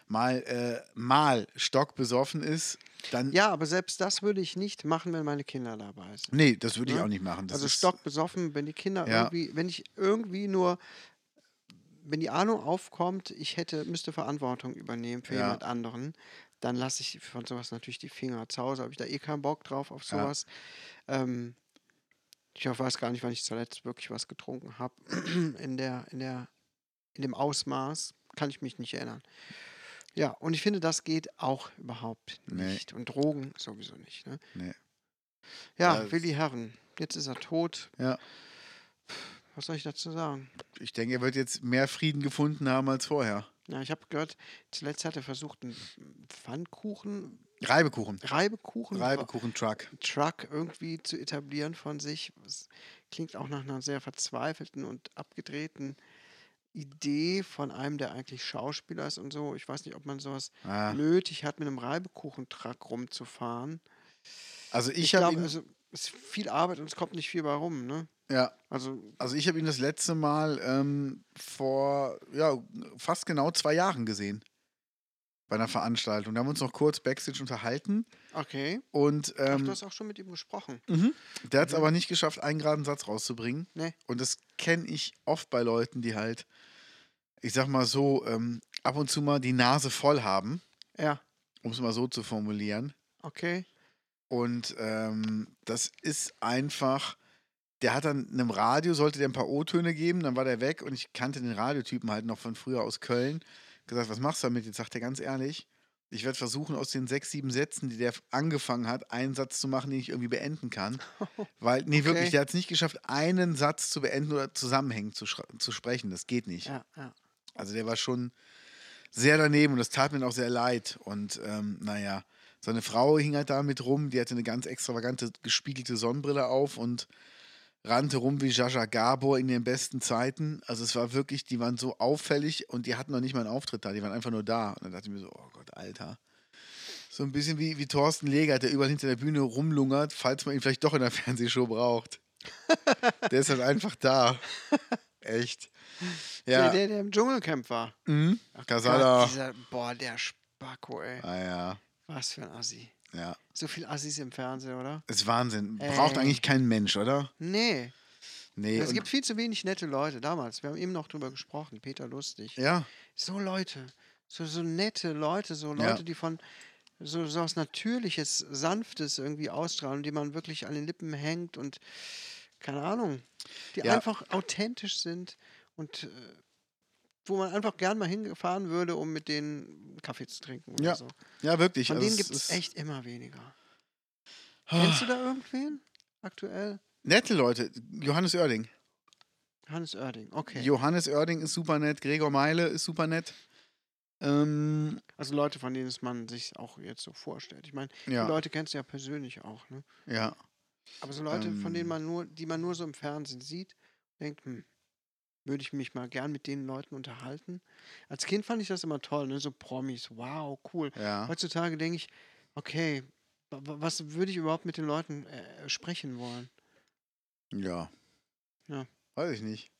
mal, äh, mal stockbesoffen ist, dann. ja, aber selbst das würde ich nicht machen, wenn meine Kinder dabei sind. Nee, das würde ich Ne? auch nicht machen. Das also stockbesoffen, wenn die Kinder Ja. irgendwie, wenn ich irgendwie nur, wenn die Ahnung aufkommt, ich hätte, müsste Verantwortung übernehmen für Ja. jemand anderen, dann lasse ich von sowas natürlich die Finger. Zu Hause habe ich da eh keinen Bock drauf auf Ja. sowas. Ähm, ich weiß gar nicht, wann ich zuletzt wirklich was getrunken habe. In der, in der, in dem Ausmaß kann ich mich nicht erinnern. Ja, und ich finde, das geht auch überhaupt Nee. nicht. Und Drogen sowieso nicht. Ne? Nee. Ja, Das- Willi Herren. Jetzt ist er tot. Ja. Was soll ich dazu sagen? Ich denke, er wird jetzt mehr Frieden gefunden haben als vorher. Ja, ich habe gehört, zuletzt hat er versucht, einen Pfannkuchen, Reibekuchen. Reibekuchen, Reibekuchen-Truck. Truck irgendwie zu etablieren von sich. Das klingt auch nach einer sehr verzweifelten und abgedrehten Idee von einem, der eigentlich Schauspieler ist und so. Ich weiß nicht, ob man sowas Ah. nötig hat, mit einem Reibekuchen-Truck rumzufahren. Also ich, Ich, habe ihn, also ist viel Arbeit und es kommt nicht viel bei rum, ne? ja, Also also ich habe ihn das letzte Mal ähm, vor ja, fast genau zwei Jahren gesehen. Bei einer Veranstaltung. Da haben wir uns noch kurz Backstage unterhalten. okay. Und Ach, ähm, du hast auch schon mit ihm gesprochen. mhm. der hat es Mhm. aber nicht geschafft, einen geraden Satz rauszubringen. Nee. Und das kenne ich oft bei Leuten, die halt, ich sag mal so, ähm, ab und zu mal die Nase voll haben, Ja, um es mal so zu formulieren. okay. Und ähm, das ist einfach, der hat dann einem Radio, sollte der ein paar O-Töne geben, dann war der weg und ich kannte den Radiotypen halt noch von früher aus Köln. Gesagt, was machst du damit? Jetzt sagt er ganz ehrlich, Ich werde versuchen, aus den sechs, sieben Sätzen, die der angefangen hat, einen Satz zu machen, den ich irgendwie beenden kann. Weil, nee, wirklich, Okay. der hat es nicht geschafft, einen Satz zu beenden oder zusammenhängend zu, zu sprechen. Das geht nicht. Ja, ja. Also der war schon sehr daneben und das tat mir auch sehr leid. Und ähm, naja, seine Frau hing halt da mit rum, die hatte eine ganz extravagante gespiegelte Sonnenbrille auf und rannte rum wie Jaja Gabor in den besten Zeiten. Also es war wirklich, die waren so auffällig und die hatten noch nicht mal einen Auftritt da, die waren einfach nur da. Und dann dachte ich mir so, oh Gott, Alter. So ein bisschen wie, wie Thorsten Legert, der überall hinter der Bühne rumlungert, falls man ihn vielleicht doch in der Fernsehshow braucht. der ist halt einfach da. Echt. Ja. Der, der, der im Dschungelcamp war. Mhm. Gott, Casala. dieser, boah, der Spacko, ey. Ah ja, Was für ein Assi. ja. So viel Assis im Fernsehen, oder? Ist Wahnsinn. Braucht Ey. eigentlich kein Mensch, oder? Nee. Nee. es gibt viel zu wenig nette Leute damals. Wir haben eben noch drüber gesprochen. Peter Lustig. ja, So Leute. So, so nette Leute. So Ja. Leute, die von so, so was Natürliches, Sanftes irgendwie ausstrahlen, die man wirklich an den Lippen hängt und keine Ahnung. Die Ja. einfach authentisch sind und äh, wo man einfach gern mal hingefahren würde, um mit denen Kaffee zu trinken oder Ja. so. ja, wirklich. Von Also denen gibt es echt immer weniger. Kennst du da irgendwen aktuell? Nette Leute. Johannes Oerding. Hannes Oerding, okay. Johannes Oerding ist super nett. Gregor Meile ist super nett. Ähm, Also Leute, von denen man sich auch jetzt so vorstellt. Ich meine, ja, die Leute kennst du ja persönlich auch, ne? ja. Aber so Leute, von Ähm. denen man nur, die man nur so im Fernsehen sieht, denkt, hm, würde ich mich mal gern mit den Leuten unterhalten. Als Kind fand ich das immer toll, ne? So Promis, wow, cool. Ja. Heutzutage denke ich, okay, wa- wa- was würde ich überhaupt mit den Leuten äh, sprechen wollen? Ja. Ja. Weiß ich nicht.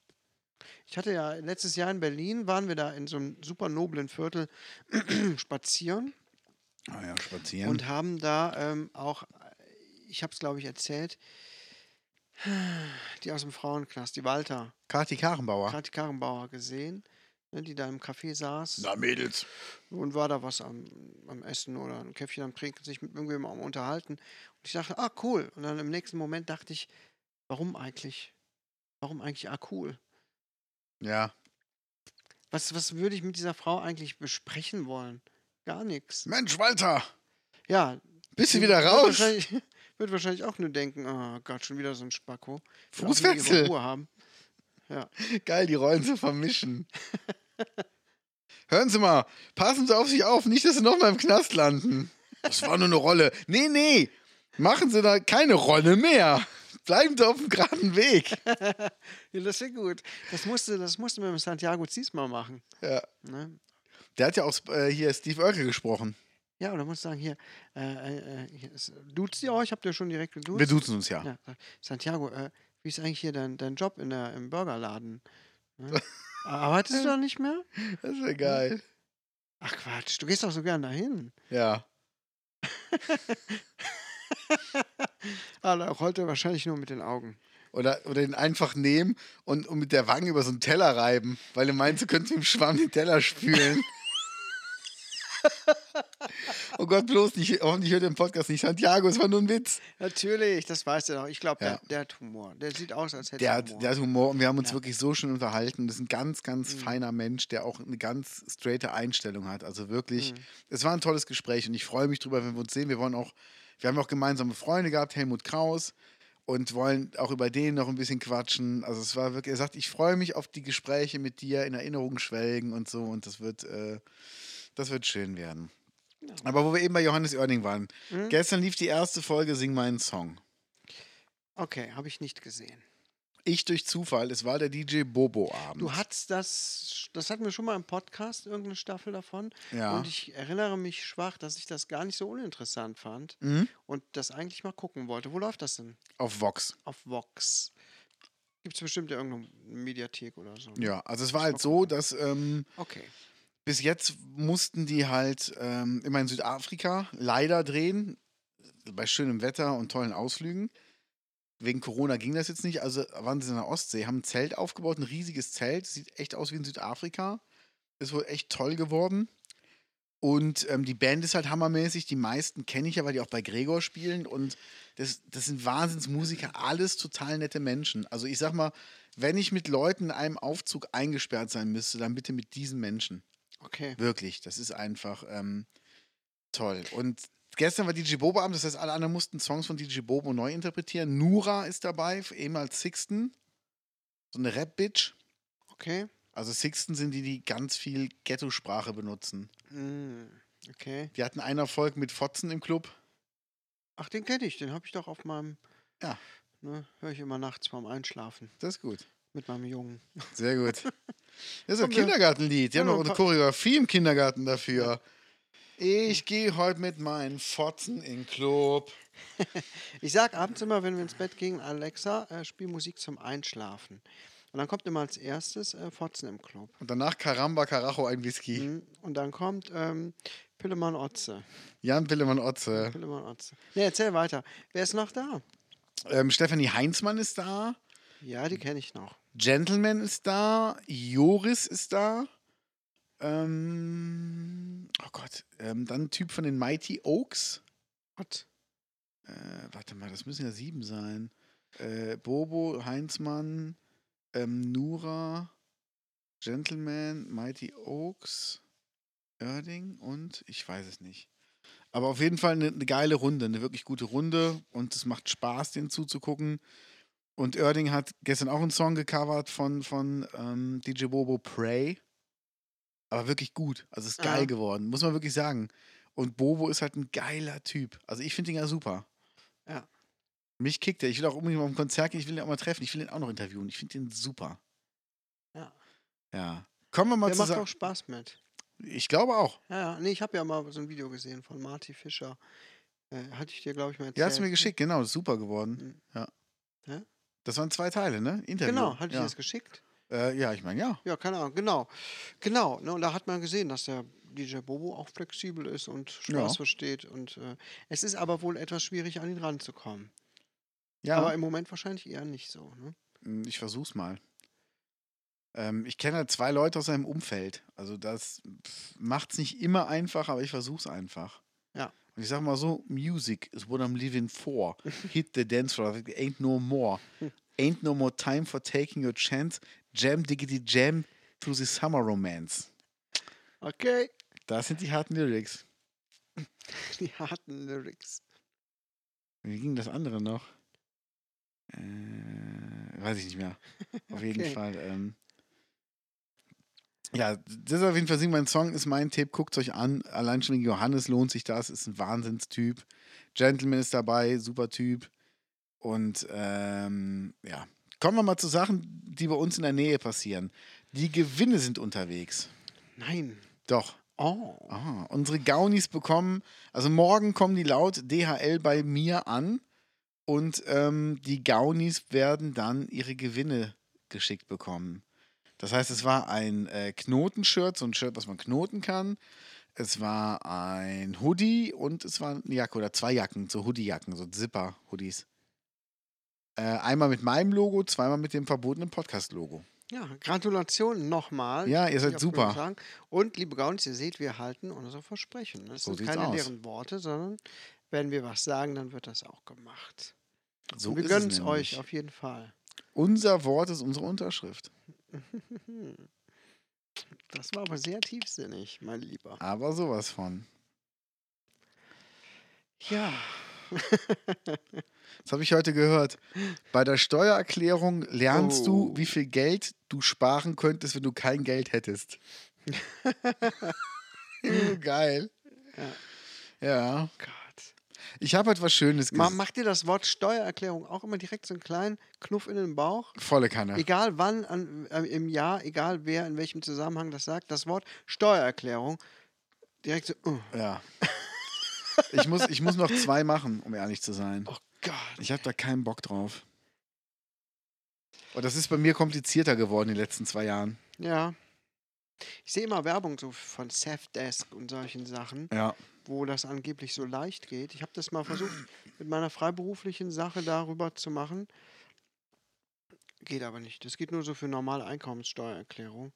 Ich hatte ja letztes Jahr in Berlin, waren wir da in so einem super noblen Viertel spazieren Ah ja, spazieren. und haben da ähm, auch, ich habe es glaube ich erzählt, die aus dem Frauenknast, die Walter, Kati Karrenbauer. Kathi Karrenbauer gesehen, ne, die da im Café saß Na, Mädels. und war da was am, am Essen oder ein Käffchen am Trinken, sich mit irgendjemandem am Unterhalten. Und ich dachte, ah, cool. Und dann im nächsten Moment dachte ich, warum eigentlich? Warum eigentlich, ah, cool? Ja. Was, was würde ich mit dieser Frau eigentlich besprechen wollen? Gar nichts. Mensch, Walter. Ja. Bist du wieder raus? Wahrscheinlich, wird wahrscheinlich auch nur denken, oh Gott, schon wieder so ein Spacko. Ihre Ruhe haben. Geil, die Rollen zu vermischen. Hören Sie mal, passen Sie auf sich auf, nicht, dass Sie nochmal im Knast landen. Das war nur eine Rolle. Nee, nee, machen Sie da keine Rolle mehr. Bleiben Sie auf dem geraden Weg. Ja, das wäre gut. Das musste, das musste mit dem Santiago Ziesma machen. Ja. Ne? Der hat ja auch äh, hier Steve Urkel gesprochen. Ja, oder muss ich sagen, hier, äh, äh, hier ist, duzt ihr euch? Habt ihr schon direkt geduzt? Wir duzen uns ja. Ja, Santiago, äh, wie ist eigentlich hier dein, dein Job in der, im Burgerladen? Ne? Arbeitest du da nicht mehr? Das wäre geil. Ach Quatsch, du gehst doch so gern dahin. Ja. Ah, da rollt er wahrscheinlich nur mit den Augen. Oder, oder den einfach nehmen und, und mit der Wange über so einen Teller reiben, weil du meinst, du könntest mit dem Schwamm den Teller spülen. oh Gott, bloß nicht, hoffentlich hört ihr den Podcast nicht. Santiago, es war nur ein Witz. Natürlich, das weiß er doch. Ich glaube, Ja. der, der hat Humor. Der sieht aus, als hätte er hat, Humor. der hat Humor und wir haben uns Ja. wirklich so schön unterhalten. Das ist ein ganz, ganz Mhm. feiner Mensch, der auch eine ganz straighte Einstellung hat. Also wirklich, Mhm. es war ein tolles Gespräch und ich freue mich drüber, wenn wir uns sehen. Wir wollen auch, wir haben auch gemeinsame Freunde gehabt, Helmut Kraus, und wollen auch über den noch ein bisschen quatschen. Also es war wirklich, er sagt, ich freue mich auf die Gespräche mit dir, in Erinnerung schwelgen und so und das wird, äh, das wird schön werden. Aber wo wir eben bei Johannes Oerding waren, Mhm. gestern lief die erste Folge Sing meinen Song. Okay, habe ich nicht gesehen. Ich durch Zufall, es war der DJ Bobo-Abend. Du hattest das, das hatten wir schon mal im Podcast, irgendeine Staffel davon. Ja. Und ich erinnere mich schwach, dass ich das gar nicht so uninteressant fand Mhm. und das eigentlich mal gucken wollte. Wo läuft das denn? Auf Vox. Auf Vox. Gibt es bestimmt ja irgendeine Mediathek oder so. Ja, also es war halt so, dass ähm, Okay. Bis jetzt mussten die halt ähm, immer in Südafrika leider drehen, bei schönem Wetter und tollen Ausflügen. Wegen Corona ging das jetzt nicht, also waren sie in der Ostsee, haben ein Zelt aufgebaut, ein riesiges Zelt, sieht echt aus wie in Südafrika. Ist wohl echt toll geworden. Und ähm, die Band ist halt hammermäßig. Die meisten kenne ich ja, weil die auch bei Gregor spielen. Und das, das sind Wahnsinnsmusiker, alles total nette Menschen. Also ich sag mal, wenn ich mit Leuten in einem Aufzug eingesperrt sein müsste, dann bitte mit diesen Menschen. Okay. Wirklich, das ist einfach. Ähm, Toll. Und gestern war DJ Bobo Abend, das heißt, alle anderen mussten Songs von DJ Bobo neu interpretieren. Nura ist dabei, ehemals Sixten. So eine Rap-Bitch. Okay. Also Sixten sind die, die ganz viel Ghetto-Sprache benutzen. Mm, okay. Die hatten einen Erfolg mit Fotzen im Club. Ach, den kenne ich. Den habe ich doch auf meinem. Ja. Ne, Höre ich immer nachts vorm Einschlafen. Das ist gut. Mit meinem Jungen. Sehr gut. Das ist ein Kindergartenlied. Die haben noch ein eine Choreografie im Kindergarten dafür. Ich gehe heute mit meinen Fotzen in den Club. Ich sag abends immer, wenn wir ins Bett gehen, Alexa, äh, spiel Musik zum Einschlafen. Und dann kommt immer als erstes äh, Fotzen im Club. Und danach Caramba Carajo ein Whisky. Mhm. Und dann kommt ähm, Pillemann Otze. Jan Pillemann Otze. Pillemann Otze. Ne, erzähl weiter. Wer ist noch da? Ähm, Stefanie Heinzmann ist da. Ja, die kenne ich noch. Gentleman ist da. Joris ist da. Ähm, oh Gott. Ähm, dann ein Typ von den Mighty Oaks. Gott. Äh, warte mal, das müssen ja sieben sein. Äh, Bobo, Heinzmann, ähm, Nura, Gentleman, Mighty Oaks, Erding und ich weiß es nicht. Aber auf jeden Fall eine, eine geile Runde, eine wirklich gute Runde und es macht Spaß, den zuzugucken. Und Erding hat gestern auch einen Song gecovert von, von ähm, DJ Bobo Pray. Aber wirklich gut. Also ist geil Ja. geworden, muss man wirklich sagen. Und Bobo ist halt ein geiler Typ. Also ich finde ihn ja super. Ja. Mich kickt er. Ich will auch unbedingt mal auf ein Konzert gehen. Ich will ihn auch mal treffen. Ich will ihn auch noch interviewen. Ich finde ihn super. Ja. Ja. Kommen wir mal Der macht auch Spaß mit. Ich glaube auch. Ja. Nee, ich habe ja mal so ein Video gesehen von Marty Fischer. Äh, hatte ich dir, glaube ich, mal erzählt. Ja, hast du mir geschickt. Genau, ist super geworden. Mhm. Ja. Ja? Das waren zwei Teile, ne? Interview. Genau, hatte ich ja. das geschickt? Äh, ja, ich meine, ja. Ja, keine Ahnung, genau. Genau, ne, und da hat man gesehen, dass der DJ Bobo auch flexibel ist und Spaß Ja. versteht. Und äh, es ist aber wohl etwas schwierig, an ihn ranzukommen. Ja, Aber im Moment wahrscheinlich eher nicht so. Ne? Mm, ich versuch's mal. Ähm, ich kenne halt zwei Leute aus seinem Umfeld. Also das macht's nicht immer einfach, aber ich versuch's einfach. Ja. Und ich sag mal so, Music is what I'm living for. Hit the dance floor, ain't no more. Ain't no more time for taking your chance. Jam diggity jam through the summer romance. Okay. Das sind die harten Lyrics. Die harten Lyrics. Wie ging das andere noch? Äh, weiß ich nicht mehr. Auf jeden Okay. Fall. Ähm, ja, das ist auf jeden Fall Sing mein Song, ist mein Tipp. Guckt euch an. Allein schon wegen Johannes lohnt sich das. Ist ein Wahnsinnstyp. Gentleman ist dabei, super Typ. Und ähm, ja, kommen wir mal zu Sachen, die bei uns in der Nähe passieren. Die Gewinne sind unterwegs. Nein. Doch. Oh. Ah, unsere Gaunis bekommen, also morgen kommen die laut DHL bei mir an und ähm, die Gaunis werden dann ihre Gewinne geschickt bekommen. Das heißt, es war ein äh, Knotenshirt, so ein Shirt, was man knoten kann. Es war ein Hoodie und es war eine Jacke oder zwei Jacken, so Hoodie-Jacken, so Zipper-Hoodies. Äh, einmal mit meinem Logo, zweimal mit dem verbotenen Podcast-Logo. Ja, Gratulation nochmal. Ja, ihr seid super. Und liebe Gaunis, ihr seht, wir halten unsere Versprechen. Das So sind keine aus. leeren Worte, sondern wenn wir was sagen, dann wird das auch gemacht. So Und wir gönnen es euch auf jeden Fall. Unser Wort ist unsere Unterschrift. Das war aber sehr tiefsinnig, mein Lieber. Aber sowas von. Ja. Das habe ich heute gehört. Bei der Steuererklärung lernst du, Oh. wie viel Geld du sparen könntest, wenn du kein Geld hättest. geil. Ja. Gott. Ich habe etwas Schönes Ma gesehen. macht dir das Wort Steuererklärung auch immer direkt so einen kleinen Knuff in den Bauch? Volle Kanne. Egal wann an, äh, im Jahr, egal wer in welchem Zusammenhang das sagt, das Wort Steuererklärung direkt so, uh. Ja. Ich muss, ich muss noch zwei machen, um ehrlich zu sein. oh Gott. Ich habe da keinen Bock drauf. Und das ist bei mir komplizierter geworden in den letzten zwei Jahren. Ja. Ich sehe immer Werbung so von Safdesk und solchen Sachen, Ja. Wo das angeblich so leicht geht. Ich habe das mal versucht, mit meiner freiberuflichen Sache darüber zu machen. Geht aber nicht. Das geht nur so für normale Einkommenssteuererklärung.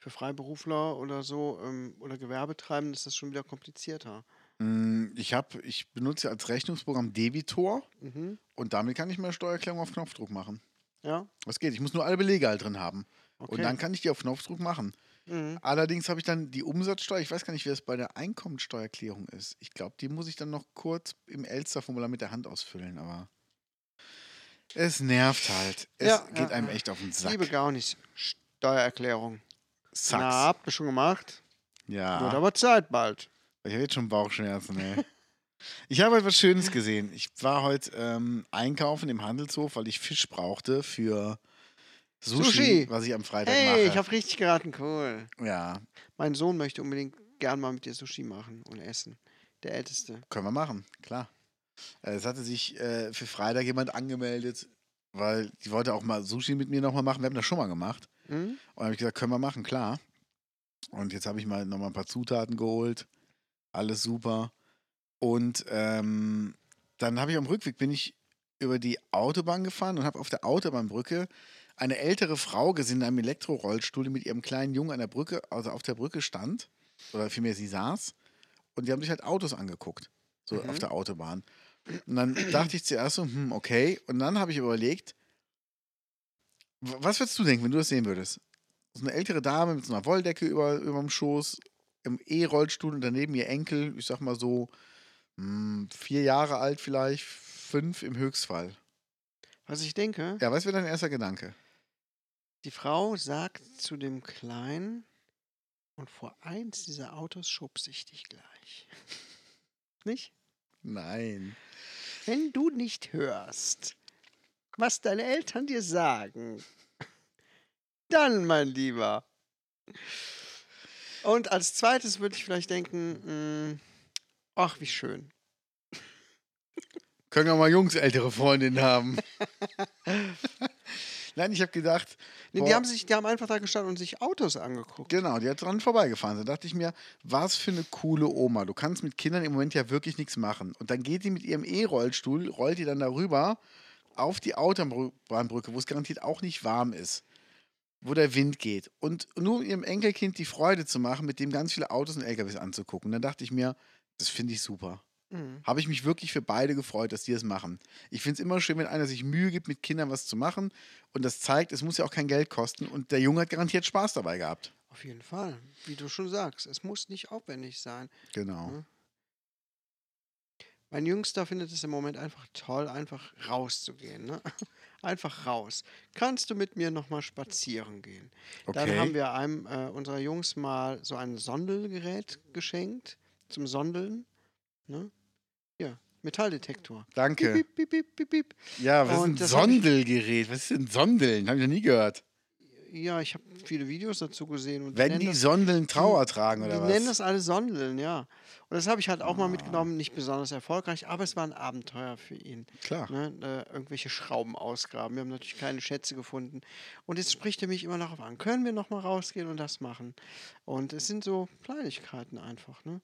Für Freiberufler oder so ähm, oder Gewerbetreibende ist das schon wieder komplizierter. Mm, Ich, hab, ich benutze als Rechnungsprogramm Debitor Mhm. und damit kann ich meine Steuererklärung auf Knopfdruck machen. Ja, Das geht. Ich muss nur alle Belege halt drin haben. okay. Und dann kann ich die auf Knopfdruck machen. Mhm. Allerdings habe ich dann die Umsatzsteuer, ich weiß gar nicht, wie das bei der Einkommensteuererklärung ist. Ich glaube, die muss ich dann noch kurz im Elster-Formular mit der Hand ausfüllen, aber es nervt halt. Es Ja, geht ja, einem echt auf den Sack. Liebe Gaunis, Steuererklärung. Sucks. Na, habt ihr schon gemacht? Wird ja, aber Zeit bald. ich habe jetzt schon Bauchschmerzen, ey. Ich habe etwas Schönes gesehen. Ich war heute ähm, einkaufen im Handelshof, weil ich Fisch brauchte für Sushi, Sushi. was ich am Freitag Hey, mache. ich habe richtig geraten, cool. ja, Mein Sohn möchte unbedingt gern mal mit dir Sushi machen und essen. Der Älteste. Können wir machen, klar. Äh, Es hatte sich äh, für Freitag jemand angemeldet, weil die wollte auch mal Sushi mit mir nochmal machen. Wir haben das schon mal gemacht. Hm? Und dann habe ich gesagt, können wir machen, klar. Und jetzt habe ich mal nochmal ein paar Zutaten geholt. Alles super. Und ähm, dann habe ich am Rückweg bin ich über die Autobahn gefahren und habe auf der Autobahnbrücke eine ältere Frau gesehen in einem Elektrorollstuhl, die mit ihrem kleinen Jungen an der Brücke, also auf der Brücke stand. Oder vielmehr sie saß. Und die haben sich halt Autos angeguckt. So Mhm. auf der Autobahn. Und dann dachte ich zuerst so, hm, okay. Und dann habe ich überlegt, was würdest du denken, wenn du das sehen würdest? So eine ältere Dame mit so einer Wolldecke über, über dem Schoß, im E-Rollstuhl und daneben ihr Enkel, ich sag mal so hm, vier Jahre alt vielleicht, fünf im Höchstfall. Was ich denke, Ja, was wäre dein erster Gedanke? Die Frau sagt zu dem Kleinen, und vor eins dieser Autos schubse ich dich gleich. Nicht? Nein. Wenn du nicht hörst, was deine Eltern dir sagen, dann, mein Lieber. Und als zweites würde ich vielleicht denken, mh, ach, wie schön. Können ja mal Jungs ältere Freundinnen haben. Nein, ich habe gedacht, Nee, Boah. die, haben sich, die haben einfach da gestanden und sich Autos angeguckt. Genau, die hat dran vorbeigefahren. Da dachte ich mir, was für eine coole Oma. Du kannst mit Kindern im Moment ja wirklich nichts machen. Und dann geht die mit ihrem E-Rollstuhl, rollt die dann darüber auf die Autobahnbrücke, wo es garantiert auch nicht warm ist, wo der Wind geht. Und nur ihrem Enkelkind die Freude zu machen, mit dem ganz viele Autos und LKWs anzugucken. Dann dachte ich mir, das finde ich super. Mhm. Habe ich mich wirklich für beide gefreut, dass die das machen. Ich finde es immer schön, wenn einer sich Mühe gibt, mit Kindern was zu machen und das zeigt, es muss ja auch kein Geld kosten und der Junge hat garantiert Spaß dabei gehabt. Auf jeden Fall. Wie du schon sagst, es muss nicht aufwendig sein. Genau. Mhm. Mein Jüngster findet es im Moment einfach toll, einfach rauszugehen. Ne? Einfach raus. Kannst du mit mir nochmal spazieren gehen? Dann Okay. haben wir einem äh, unserer Jungs mal so ein Sondelgerät geschenkt zum Sondeln. Ne? Ja, Metalldetektor. Danke. Piep, piep, piep. Ja, was Und ist ein Sondelgerät? Was ist denn Sondeln? Habe ich noch nie gehört. Ja, ich habe viele Videos dazu gesehen. Und Wenn nennen die das- Sondeln Trauer tragen Die oder nennen was? das alle Sondeln, ja. Und das habe ich halt auch Ah. mal mitgenommen, nicht besonders erfolgreich, aber es war ein Abenteuer für ihn. Klar. Ne? Äh, irgendwelche Schrauben ausgraben. Wir haben natürlich keine Schätze gefunden. Und jetzt spricht er mich immer darauf an, können wir noch mal rausgehen und das machen? Und es sind so Kleinigkeiten einfach, ne?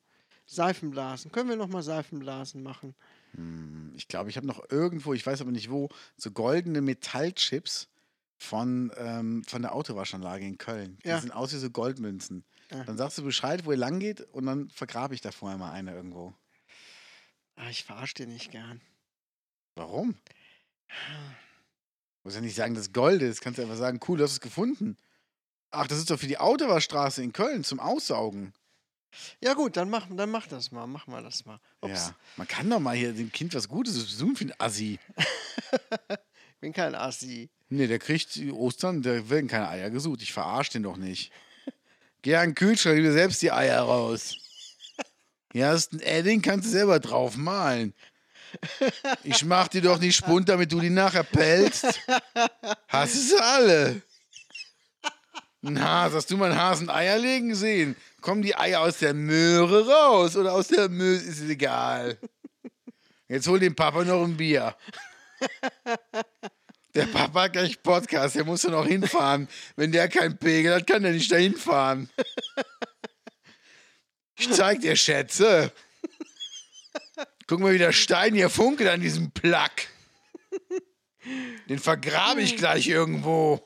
Seifenblasen. Können wir noch mal Seifenblasen machen? Hm, Ich glaube, ich habe noch irgendwo, ich weiß aber nicht wo, so goldene Metallchips von, ähm, von der Autowaschanlage in Köln. Die Ja. sehen aus wie so Goldmünzen. Ja. Dann sagst du Bescheid, wo ihr lang geht und dann vergrabe ich da vorher mal eine irgendwo. Ah, ich verarsche den nicht gern. Warum? Du musst ja nicht sagen, das Gold ist. Kannst du einfach sagen, cool, du hast es gefunden. Ach, das ist doch für die Autowaschstraße in Köln zum Aussaugen. Ja gut, dann mach, dann mach das mal. Machen wir das mal. Ups, Ja, man kann doch mal hier dem Kind was Gutes tun für ein Assi. bin kein Assi. Nee, der kriegt Ostern, der werden keine Eier gesucht. Ich verarsche den doch nicht. Geh an den Kühlschrank, nimm dir selbst die Eier raus. Hier hast ein Edding, kannst du selber drauf malen. Ich mach dir doch nicht Spund, damit du die nachher pelzt. Hast du sie alle? Ein Hase, hast du mal einen Hasen Eier legen sehen? Kommen die Eier aus der Möhre raus oder aus der Möhre? Ist egal. Jetzt hol dem Papa noch ein Bier. Der Papa hat gleich Podcast, der muss da noch hinfahren. Wenn der kein Pegel hat, kann der nicht da hinfahren. Ich zeig dir Schätze. Guck mal, wie der Stein hier funkelt an diesem Plack. Den vergrabe ich gleich irgendwo.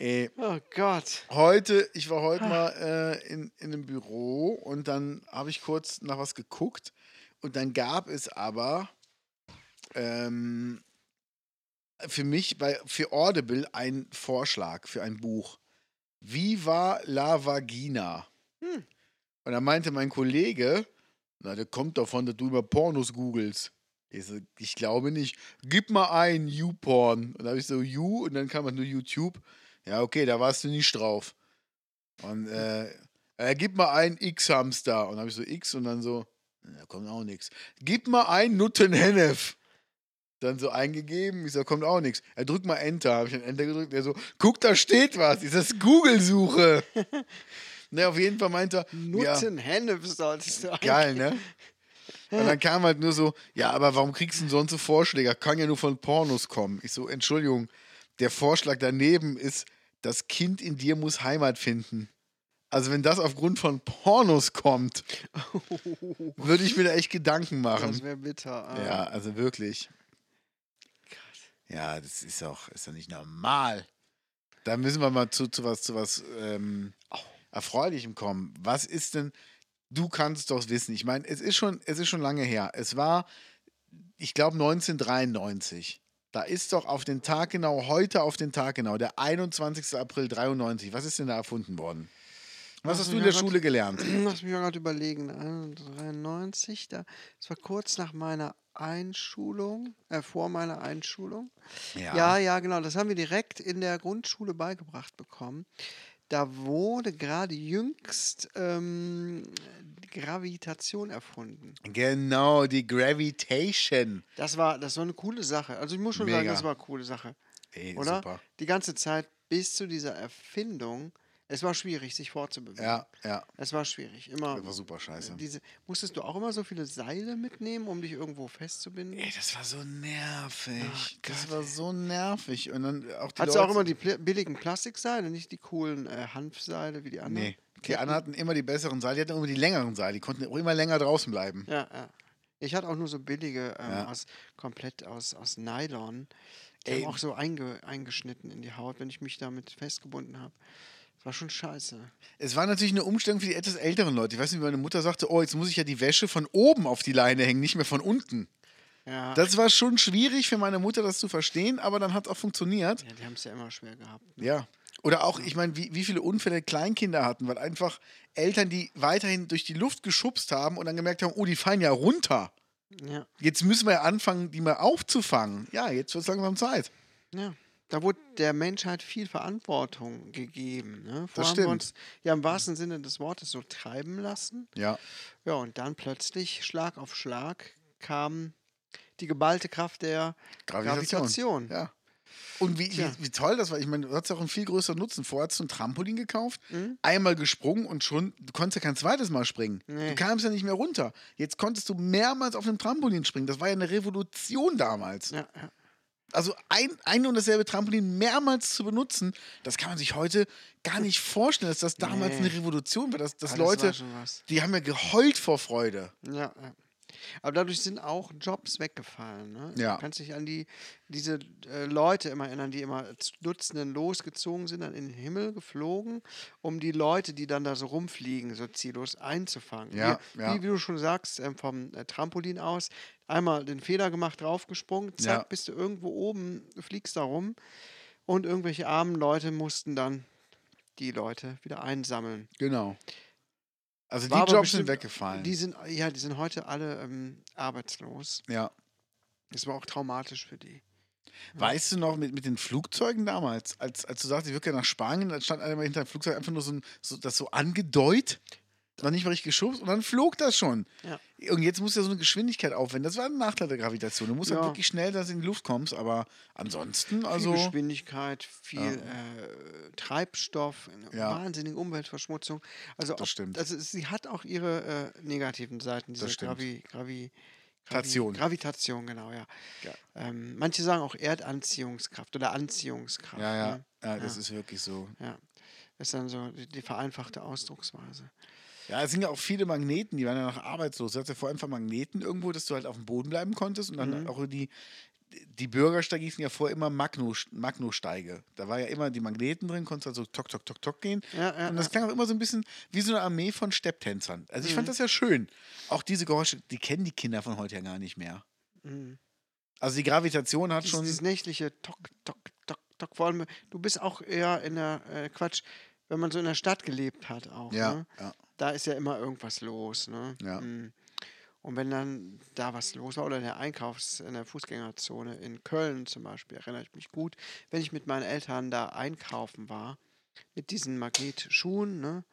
Ey, Oh Gott. heute, ich war heute mal äh, in, in einem Büro und dann habe ich kurz nach was geguckt und dann gab es aber ähm, für mich bei, für Audible einen Vorschlag für ein Buch. Viva la Vagina. Hm. Und da meinte mein Kollege, na, der kommt davon, dass du über Pornos googelst. Ich, so, ich glaube nicht. Gib mal ein YouPorn. Und dann habe ich so You und dann kam halt nur YouTube. Ja, okay, da warst du nicht drauf. Und äh, äh, gib mal ein X-Hamster. Und dann habe ich so X und dann so, da kommt auch nichts. Gib mal ein Nuttenhennef. Dann so eingegeben, ich so, kommt auch nichts. Er drückt mal Enter, habe ich dann Enter gedrückt. Er so, guck, da steht was. Ist das Google-Suche? ne, auf jeden Fall meinte er, ja, Nutzen Hennef solltest du geil, ne? Und dann kam halt nur so, ja, aber warum kriegst du denn sonst so Vorschläge? Kann ja nur von Pornos kommen. Ich so, Entschuldigung, der Vorschlag daneben ist, das Kind in dir muss Heimat finden. Also wenn das aufgrund von Pornos kommt, würde ich mir da echt Gedanken Das machen. wäre bitter. ah. Ja, also wirklich. Ja, das ist auch, ist doch nicht normal. Da müssen wir mal zu, zu was, zu was ähm, Erfreulichem kommen. Was ist denn, du kannst doch wissen, ich meine, es ist schon, es ist schon lange her. Es war, ich glaube, 1993. Da ist doch auf den Tag genau, heute auf den Tag genau, der 21. April 93. Was ist denn da erfunden worden? Was hast du in der grad- Schule gelernt? Lass mich mal gerade überlegen. 93, da, das war kurz nach meiner Einschulung, äh, vor meiner Einschulung. Ja. ja, genau. Das haben wir direkt in der Grundschule beigebracht bekommen. Da wurde gerade jüngst ähm, Gravitation erfunden. Genau, die Gravitation. Das war, das war eine coole Sache. Also ich muss schon sagen, Mega. das war eine coole Sache. Ey, Oder? super. Die ganze Zeit bis zu dieser Erfindung. Es war schwierig, sich fortzubewegen. Ja, ja. Es war schwierig. Immer. Das war super scheiße. Diese, musstest du auch immer so viele Seile mitnehmen, um dich irgendwo festzubinden? Ey, das war so nervig. Ach das war so nervig. Und dann auch die Hattest du auch immer die billigen Plastikseile, nicht die coolen äh, Hanfseile wie die anderen? Nee. Die anderen hatten immer die besseren Seile, die hatten immer die längeren Seile. Die konnten auch immer länger draußen bleiben. Ja, ja. Ich hatte auch nur so billige, ähm, Ja. aus, komplett aus, aus Nylon. Die Ey. haben auch so einge, eingeschnitten in die Haut, wenn ich mich damit festgebunden habe. Das war schon scheiße. Es war natürlich eine Umstellung für die etwas älteren Leute. Ich weiß nicht, wie meine Mutter sagte, oh, jetzt muss ich ja die Wäsche von oben auf die Leine hängen, nicht mehr von unten. Ja, Das war schon schwierig für meine Mutter, das zu verstehen, aber dann hat es auch funktioniert. ja die haben es ja immer schwer gehabt. Ne? Ja. Oder auch, ich meine, wie, wie viele Unfälle Kleinkinder hatten, weil einfach Eltern, die weiterhin durch die Luft geschubst haben und dann gemerkt haben, oh, die fallen ja runter. Ja. Jetzt müssen wir ja anfangen, die mal aufzufangen. Ja, jetzt wird es langsam Zeit. ja. Da wurde der Menschheit viel Verantwortung gegeben. Ne? Vorher Das haben wir uns ja im wahrsten Sinne des Wortes so treiben lassen. Ja. Ja, und dann plötzlich, Schlag auf Schlag, kam die geballte Kraft der Gravitation. Gravitation. Ja. Und wie, wie, wie toll das war. Ich meine, du hattest auch einen viel größeren Nutzen. Vorher hast du ein Trampolin gekauft, Mhm. einmal gesprungen und schon, du konntest ja kein zweites Mal springen. Nee. Du kamst ja nicht mehr runter. Jetzt konntest du mehrmals auf dem Trampolin springen. Das war ja eine Revolution damals. Ja, ja. Also ein, ein und dasselbe Trampolin mehrmals zu benutzen, das kann man sich heute gar nicht vorstellen, dass das damals Nee. eine Revolution war. Dass, dass Ah, das Leute, war die haben ja geheult vor Freude. Ja, ja. Aber dadurch sind auch Jobs weggefallen. Ne? Ja. Du kannst dich an die, diese äh, Leute immer erinnern, die immer zu Dutzenden losgezogen sind, dann in den Himmel geflogen, um die Leute, die dann da so rumfliegen, so ziellos einzufangen. Ja, wie, ja. Wie, wie du schon sagst, ähm, vom äh, Trampolin aus, einmal den Fehler gemacht, draufgesprungen, zack, Ja. bist du irgendwo oben, fliegst da rum und irgendwelche armen Leute mussten dann die Leute wieder einsammeln. Genau. Also die Jobs sind bestimmt- weggefallen. Die sind, ja, die sind heute alle ähm, arbeitslos. ja. Das war auch traumatisch für die. Weißt du noch mit, mit den Flugzeugen damals, als, als du sagst, ich würde gerne nach Spanien, dann stand einer hinter dem Flugzeug einfach nur so, ein, so das so angedeutet, noch nicht mal richtig geschubst und dann flog das schon. Ja. Und jetzt musst du ja so eine Geschwindigkeit aufwenden. Das war ein Nachteil der Gravitation. Du musst Ja. halt wirklich schnell, dass du in die Luft kommst, aber ansonsten, Viel also. Geschwindigkeit, viel äh, Treibstoff, eine Ja. wahnsinnige Umweltverschmutzung. Also, Das ob- stimmt. also sie hat auch ihre äh, negativen Seiten, diese. Gravi, Gravi, Tation. Gravitation, genau, ja. Ja. Ähm, manche sagen auch Erdanziehungskraft oder Anziehungskraft. Ja, ja, Ne? ja, das Ja. ist wirklich so. ja. Das ist dann so die, die vereinfachte Ausdrucksweise. Ja, es sind ja auch viele Magneten, die waren ja noch arbeitslos. Du hattest ja vorher einfach Magneten irgendwo, dass du halt auf dem Boden bleiben konntest und dann Mhm. auch die, die Bürgersteige hießen ja vorher immer Magno, Magno-Steige. Da war ja immer die Magneten drin, konntest also tok, tok, tok, tok gehen. Ja, ja, und das klang auch immer so ein bisschen wie so eine Armee von Stepptänzern. Also ich fand Mhm. das ja schön. Auch diese Geräusche, die kennen die Kinder von heute ja gar nicht mehr. Mhm. Also die Gravitation hat Dieses, schon. dieses nächtliche Tok, Tok, Tok, Tok. Vor allem, du bist auch eher in der, äh, Quatsch, wenn man so in der Stadt gelebt hat auch. Ja, Ne? ja. Da ist ja immer irgendwas los. Ne? Ja. Mm. Und wenn dann da was los war oder in der Einkaufs-, in der Fußgängerzone in Köln zum Beispiel, erinnere ich mich gut, wenn ich mit meinen Eltern da einkaufen war, mit diesen Magnetschuhen, ne?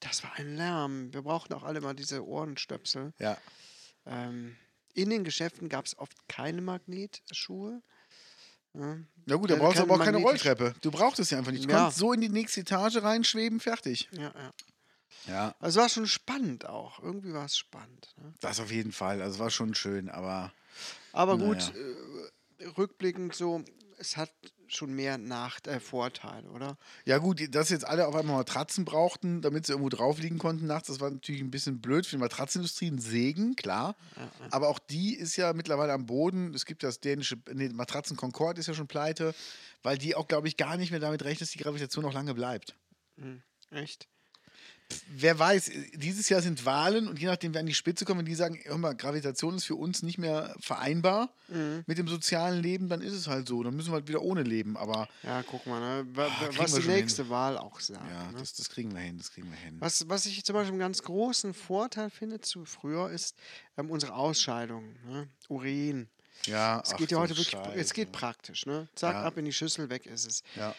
Das war ein Lärm. Wir brauchten auch alle mal diese Ohrenstöpsel. Ja. Ähm, in den Geschäften gab es oft keine Magnetschuhe. Ne? Na gut, da Ja, brauchst du aber auch keine Rolltreppe. Du brauchst es ja einfach nicht. Du Ja. kannst so in die nächste Etage reinschweben, fertig. Ja, ja. Ja. Also es war schon spannend auch. Irgendwie war es spannend. Ne? Das auf jeden Fall. Also es war schon schön, aber Aber gut, äh, rückblickend so, es hat schon mehr Nach äh, Vorteile, oder? ja gut, dass jetzt alle auf einmal Matratzen brauchten, damit sie irgendwo drauf liegen konnten nachts, das war natürlich ein bisschen blöd für die Matratzenindustrie, ein Segen, klar. Ja, ja. Aber auch die ist ja mittlerweile am Boden. Es gibt das dänische, nee, Matratzen Concord ist ja schon pleite, weil die auch, glaube ich, gar nicht mehr damit rechnen, dass die Gravitation noch lange bleibt. Hm, echt? Wer weiß, dieses Jahr sind Wahlen und je nachdem, wer an die Spitze kommt, wenn die sagen, hör mal, Gravitation ist für uns nicht mehr vereinbar Mhm. mit dem sozialen Leben, dann ist es halt so. Dann müssen wir halt wieder ohne leben. Aber Ja, guck mal, ne? Ah, was wir die schon hin. nächste Wahl auch sagt. ja, ne? das, das kriegen wir hin, das kriegen wir hin. was, was ich zum Beispiel einen ganz großen Vorteil finde zu früher ist ähm, unsere Ausscheidung. Ne? Urin. Ja, Es ach geht ja heute wirklich, es Scheiße. geht praktisch. Ne? Zack, Ja. ab in die Schüssel, weg ist es. Ja.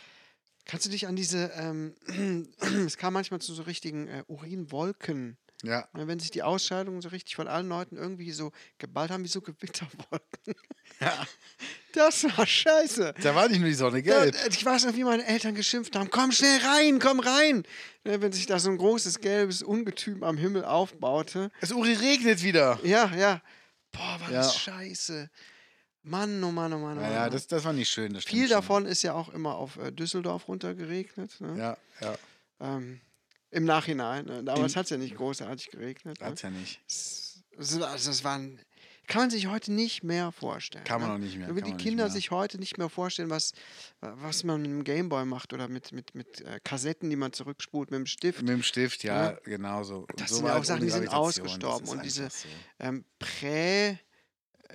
Kannst du dich an diese, ähm, es kam manchmal zu so richtigen äh, Urinwolken Ja, Wenn sich die Ausscheidungen so richtig von allen Leuten irgendwie so geballt haben wie so Gewitterwolken. ja. Das war scheiße. Da war nicht nur die Sonne Da, gelb. ich weiß noch, wie meine Eltern geschimpft haben. Komm schnell rein, komm rein. Ne, Wenn sich da so ein großes gelbes Ungetüm am Himmel aufbaute. Es Uri regnet wieder. Ja, ja. Boah, war Ja. das scheiße. Mann, oh Mann, oh Mann, oh Mann. Naja, das, das war nicht schön. Viel schon. davon ist ja auch immer auf äh, Düsseldorf runtergeregnet. Ne? Ja, ja. Ähm, Im Nachhinein. Ne? Damals hat es ja nicht großartig geregnet. Ne? Hat's ja nicht. War- also das waren, kann man sich heute nicht mehr vorstellen. Kann man ne? auch nicht mehr, Wenn kann die Kinder sich heute nicht mehr vorstellen, was, was man mit einem Gameboy macht oder mit, mit, mit äh, Kassetten, die man zurückspult mit dem Stift. Mit dem Stift, ja, genauso. Und Das so sind war ja auch Sachen, die sind ausgestorben. Und diese so. ähm,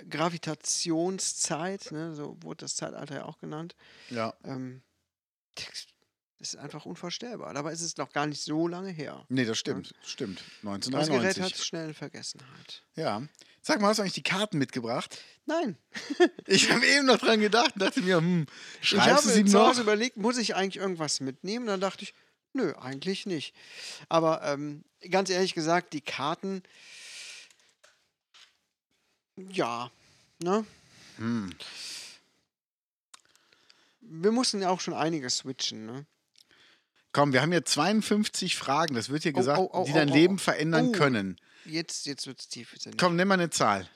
Prä-Gravitationszeit, ne, so wurde das Zeitalter ja auch genannt, Ja. ähm, das ist einfach unvorstellbar. Dabei ist es noch gar nicht so lange her. Nee, das stimmt. Stimmt. Das Gerät 1993. hat schnell in Vergessenheit. Ja. Sag mal, hast du eigentlich die Karten mitgebracht? Nein. Ich habe eben noch dran gedacht und dachte mir, hm, Ich schreibst du habe zu? Hause überlegt, muss ich eigentlich irgendwas mitnehmen? Dann dachte ich, nö, eigentlich nicht. Aber ähm, ganz ehrlich gesagt, die Karten, ja, ne? Hm. Wir mussten ja auch schon einiges switchen, ne? Komm, wir haben hier 52 Fragen, das wird hier Oh, gesagt, oh, oh, die dein oh, oh. Leben verändern Oh. können. Jetzt, jetzt wird es tief. Komm, nimm mal eine Zahl.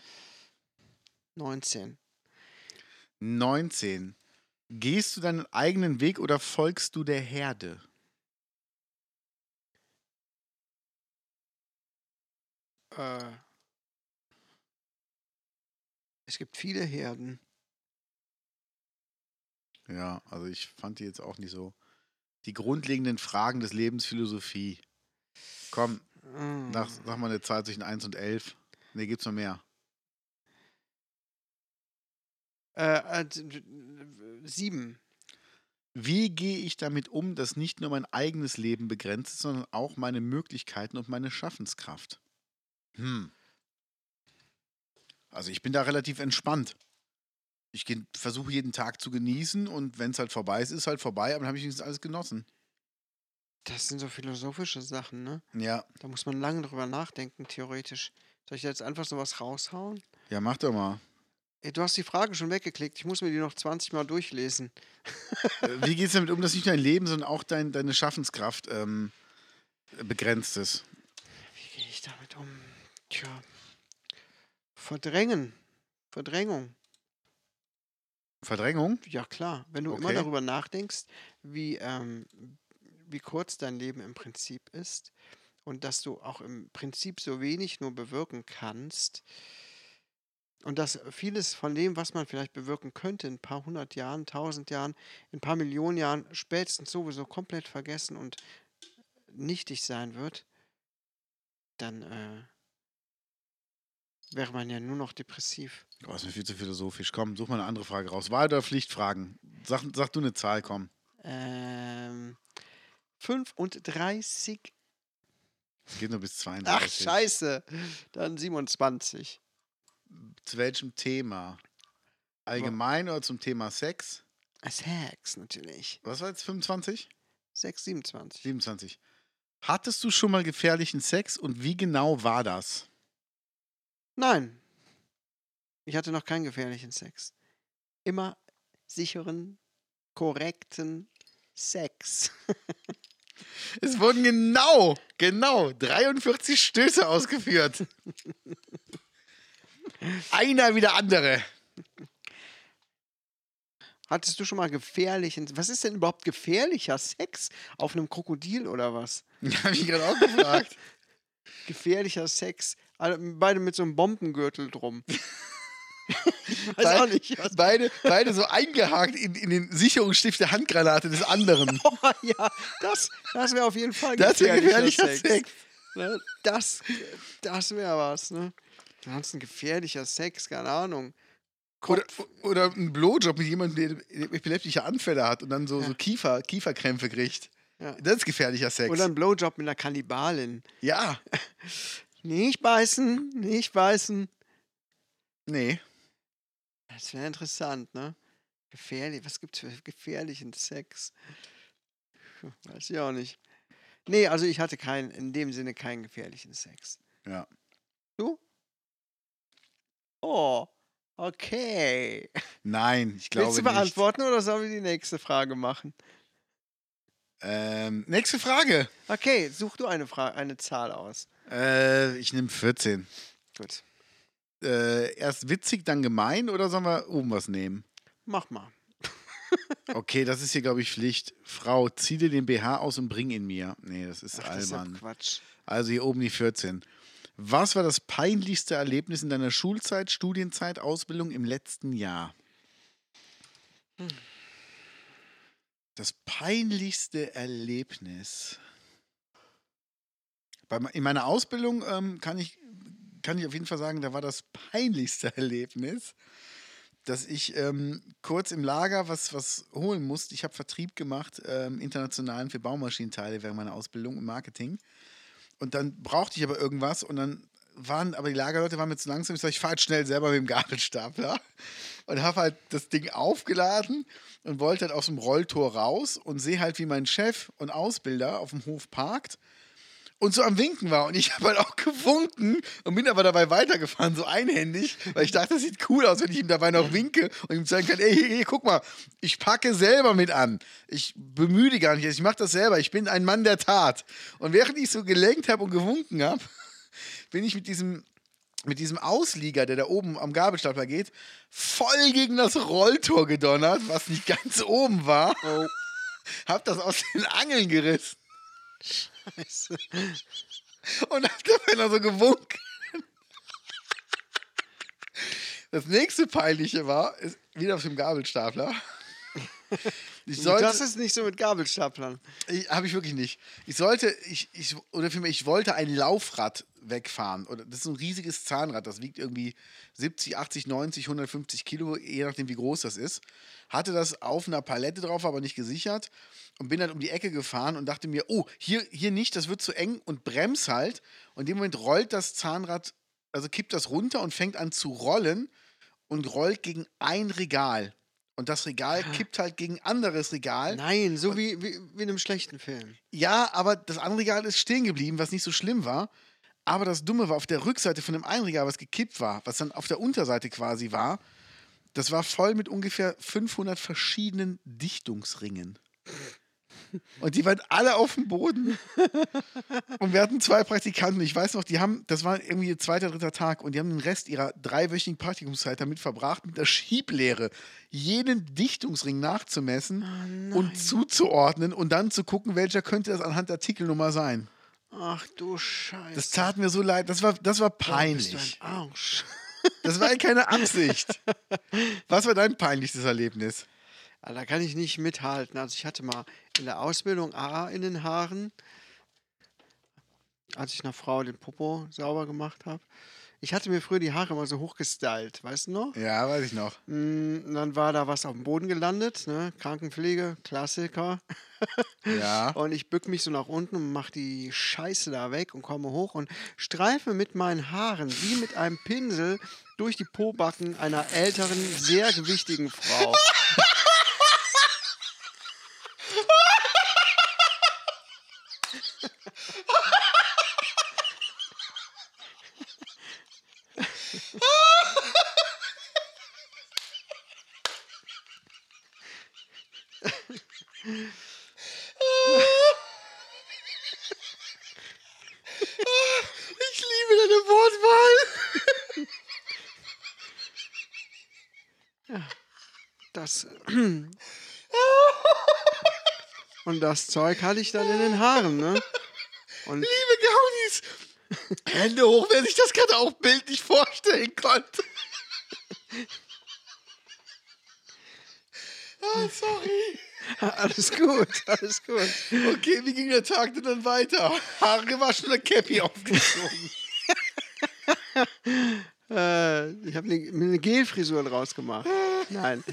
19. 19. Gehst du deinen eigenen Weg oder folgst du der Herde? Äh, es gibt viele Herden. Ja, also ich fand die jetzt auch nicht so. Die grundlegenden Fragen des Lebens Philosophie. Komm, Mm. nach, sag mal eine Zahl zwischen 1 und 11. Ne, gibt's noch mehr. Äh, äh, sieben. Wie gehe ich damit um, dass nicht nur mein eigenes Leben begrenzt ist, sondern auch meine Möglichkeiten und meine Schaffenskraft? Hm. Also ich bin da relativ entspannt. Ich versuche jeden Tag zu genießen und wenn es halt vorbei ist, ist halt vorbei, aber dann habe ich wenigstens alles genossen. Das sind so philosophische Sachen, ne? Ja, Da muss man lange drüber nachdenken, theoretisch. Soll ich jetzt einfach sowas raushauen? ja, mach doch mal. Ey, du hast die Frage schon weggeklickt. Ich muss mir die noch 20 Mal durchlesen. Äh, Wie geht es damit um, dass nicht dein Leben, sondern auch dein, deine Schaffenskraft ähm, begrenzt ist? Wie gehe ich damit um? Tja. Verdrängen. Verdrängung. Verdrängung? Ja, klar. Wenn du immer Okay. darüber nachdenkst, wie, ähm, wie kurz dein Leben im Prinzip ist und dass du auch im Prinzip so wenig nur bewirken kannst und dass vieles von dem, was man vielleicht bewirken könnte, in ein paar hundert Jahren, tausend Jahren, in ein paar Millionen Jahren spätestens sowieso komplett vergessen und nichtig sein wird, dann äh, wäre man ja nur noch depressiv. Oh, ist mir viel zu philosophisch. Komm, such mal eine andere Frage raus. Wahl- oder Pflichtfragen? Sag, sag du eine Zahl, komm. Ähm, 35. Es geht nur bis Ach, 32. scheiße. Dann 27. Zu welchem Thema? Allgemein oder zum Thema Sex? Sex natürlich. Was war jetzt 25? 6, 27. 27. Hattest du schon mal gefährlichen Sex und wie genau war das? Nein. Ich hatte noch keinen gefährlichen Sex. Immer sicheren, korrekten Sex. Es wurden genau, genau 43 Stöße ausgeführt. Einer wie der andere. Hattest du schon mal gefährlichen. Was ist denn überhaupt gefährlicher Sex? Auf einem Krokodil oder was? Habe ich gerade auch gefragt. Gefährlicher Sex. Alle, beide mit so einem Bombengürtel drum. ich weiß auch nicht. Was Beide, beide so eingehakt in, in den Sicherungsstift der Handgranate des anderen. oh, ja, das, das wäre auf jeden Fall Das gefährlicher Sex. Sex. Ne? Das, das wäre was, ne? Ansonsten gefährlicher Sex, keine Ahnung. Oder, oder ein Blowjob mit jemandem, der epileptische Anfälle hat und dann so, Ja. so Kiefer, Kieferkrämpfe kriegt. Ja. Das ist gefährlicher Sex. Oder ein Blowjob mit einer Kannibalin. ja, Nicht beißen, nicht beißen. nee. Das wäre interessant, ne? Gefährlich, was gibt's für gefährlichen Sex? Weiß ich auch nicht. Nee, also ich hatte keinen, in dem Sinne keinen gefährlichen Sex. Ja. Du? Oh, okay. Nein, ich glaube Willst du nicht. beantworten oder sollen wir die nächste Frage machen? Ähm, nächste Frage. Okay, such du eine, Fra eine Zahl aus. Äh, ich nehme 14. Gut, Äh, erst witzig, dann gemein oder sollen wir oben was nehmen? mach mal. Okay, das ist hier, glaube ich, Pflicht. Frau, zieh dir den BH aus und bring ihn mir. Nee, das ist Ach, das ist ja albern. Quatsch. Also hier oben die 14. Was war das peinlichste Erlebnis in deiner Schulzeit, Studienzeit, Ausbildung im letzten Jahr? Hm. Das peinlichste Erlebnis. Bei, in meiner Ausbildung ähm, kann, ich, kann ich auf jeden Fall sagen, da war das peinlichste Erlebnis, dass ich ähm, kurz im Lager was, was holen musste. Ich habe Vertrieb gemacht, ähm, internationalen für Baumaschinenteile während meiner Ausbildung im Marketing. Und dann brauchte ich aber irgendwas und dann waren, aber die Lagerleute waren mir zu langsam. Ich sag, ich fahre jetzt schnell selber mit dem Gabelstapler und habe halt das Ding aufgeladen und wollte halt aus dem Rolltor raus und sehe halt, wie mein Chef und Ausbilder auf dem Hof parkt und so am Winken war. Und ich habe halt auch gewunken und bin aber dabei weitergefahren, so einhändig, weil ich dachte, das sieht cool aus, wenn ich ihm dabei noch winke und ihm zeigen kann, ey, hier, hier, guck mal, ich packe selber mit an. Ich bemühe gar nicht, ich mache das selber. Ich bin ein Mann der Tat. Und während ich so gelenkt habe und gewunken habe, bin ich mit diesem mit diesem Auslieger, der da oben am Gabelstapler geht, voll gegen das Rolltor gedonnert, was nicht ganz oben war. Oh, Hab das aus den Angeln gerissen scheiße. und hab dabei noch so gewunken. Das nächste Peinliche war, ist wieder auf dem Gabelstapler. Ich sollte, das ist nicht so mit Gabelstaplern. habe ich wirklich nicht. Ich sollte, ich, ich, oder vielmehr, ich wollte ein Laufrad wegfahren. Oder das ist so ein riesiges Zahnrad, das wiegt irgendwie 70, 80, 90, 150 Kilo, je nachdem, wie groß das ist. Hatte das auf einer Palette drauf, aber nicht gesichert. Und bin dann um die Ecke gefahren und dachte mir, oh, hier, hier nicht, das wird zu eng und brems halt. Und in dem Moment rollt das Zahnrad, also kippt das runter und fängt an zu rollen und rollt gegen ein Regal. Und das Regal kippt halt gegen ein anderes Regal. Nein, so wie, wie, wie in einem schlechten Film. Ja, aber das andere Regal ist stehen geblieben, was nicht so schlimm war. Aber das Dumme war, auf der Rückseite von dem einen Regal, was gekippt war, was dann auf der Unterseite quasi war, das war voll mit ungefähr 500 verschiedenen Dichtungsringen. Und die waren alle auf dem Boden. Und wir hatten zwei Praktikanten. Ich weiß noch, die haben, das war irgendwie ihr zweiter, dritter Tag. Und die haben den Rest ihrer dreiwöchigen Praktikumszeit damit verbracht, mit der Schieblehre jeden Dichtungsring nachzumessen und zuzuordnen und dann zu gucken, welcher könnte das anhand der Artikelnummer sein. Ach du Scheiße. Das tat mir so leid. Das war, das war Oh, peinlich. Arsch. Das war keine Absicht. Was war dein peinlichstes Erlebnis? Ah, Da kann ich nicht mithalten. Also ich hatte mal in der Ausbildung A in den Haaren, als ich einer Frau den Popo sauber gemacht habe. Ich hatte mir früher die Haare immer so hochgestylt, weißt du noch? Ja, weiß ich noch. Mm, und dann war da was auf dem Boden gelandet, ne? Krankenpflege, Klassiker. Ja. Und ich bück mich so nach unten und mach die Scheiße da weg und komme hoch und streife mit meinen Haaren wie mit einem Pinsel durch die Pobacken einer älteren, sehr gewichtigen Frau. Ich liebe deine Wortwahl. Das. Und das Zeug hatte ich dann in den Haaren, ne? Und Liebe Gaunis. Hände hoch, wer sich das gerade auch bildlich vorstellen konnte. Ah, sorry. alles gut, alles gut. Okay, wie ging der Tag denn dann weiter? Haare gewaschen oder Cappy aufgezogen? Äh, ich habe eine, mir eine Gelfrisur draus gemacht. Nein.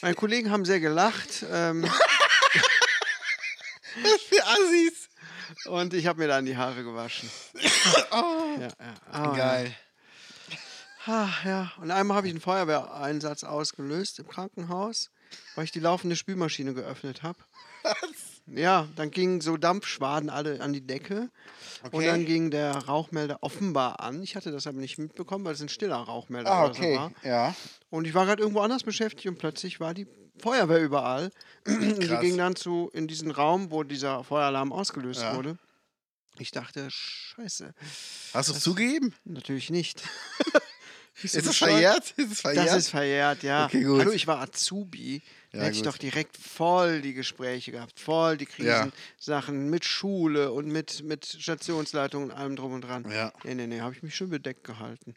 Meine Kollegen haben sehr gelacht ähm, für Assis. und ich habe mir dann die Haare gewaschen. Ja, ja. Ah, Geil. Ja. Ah, ja. Und einmal habe ich einen Feuerwehreinsatz ausgelöst im Krankenhaus, weil ich die laufende Spülmaschine geöffnet habe. Ja, dann gingen so Dampfschwaden alle an die Decke. Und Okay. dann ging der Rauchmelder offenbar an. Ich hatte das aber nicht mitbekommen, weil es ein stiller Rauchmelder Ah, so war. okay. Ja. Und ich war gerade irgendwo anders beschäftigt und plötzlich war die Feuerwehr überall. Die ging dann zu in diesen Raum, wo dieser Feueralarm ausgelöst Ja. wurde. Ich dachte, scheiße, Hast du es zugegeben? natürlich nicht. Ist es bescheuert? verjährt? Ist es verjährt? Das ist verjährt, ja. Okay, gut. Hallo, ich war Azubi. Da Ja, hätte ich doch direkt voll die Gespräche gehabt, voll die Ja. Krisensachen mit Schule und mit, mit Stationsleitung und allem drum und dran. Ja. Nee, nee, nee, habe ich mich schon bedeckt gehalten.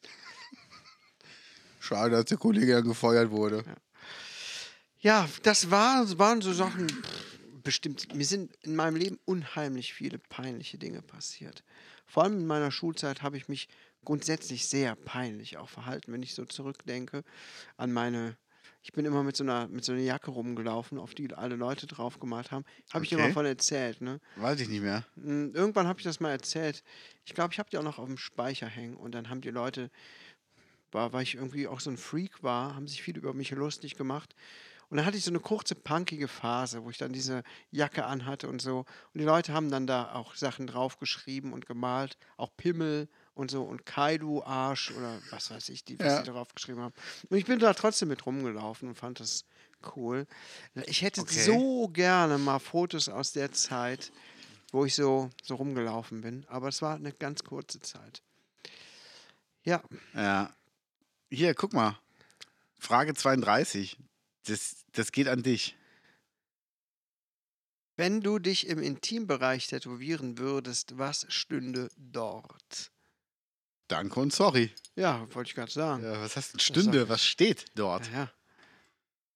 Schade, dass der Kollege dann gefeuert wurde. Ja, das war, waren so Sachen, bestimmt, mir sind in meinem Leben unheimlich viele peinliche Dinge passiert. Vor allem in meiner Schulzeit habe ich mich grundsätzlich sehr peinlich auch verhalten, wenn ich so zurückdenke an meine. Ich bin immer mit so einer, mit so einer Jacke rumgelaufen, auf die alle Leute draufgemalt haben. Habe ich dir Okay. mal von erzählt, ne? Weiß ich nicht mehr. Mm, Irgendwann habe ich das mal erzählt. Ich glaube, ich habe die auch noch auf dem Speicher hängen. Und dann haben die Leute, war, weil ich irgendwie auch so ein Freak war, haben sich viele über mich lustig gemacht. Und dann hatte ich so eine kurze punkige Phase, wo ich dann diese Jacke anhatte und so. Und die Leute haben dann da auch Sachen draufgeschrieben und gemalt, auch Pimmel und so und Kaidu Arsch oder was weiß ich, die, was Ja. die darauf geschrieben haben. Und ich bin da trotzdem mit rumgelaufen und fand das cool. Ich hätte Okay. so gerne mal Fotos aus der Zeit, wo ich so, so rumgelaufen bin. Aber es war eine ganz kurze Zeit. Ja, Ja. Hier, guck mal. Frage 32. Das, das geht an dich. wenn du dich im Intimbereich tätowieren würdest, was stünde dort? Danke und sorry. Ja, wollte ich gerade sagen. Ja, was heißt denn Stunde? Was steht dort? Ja, ja,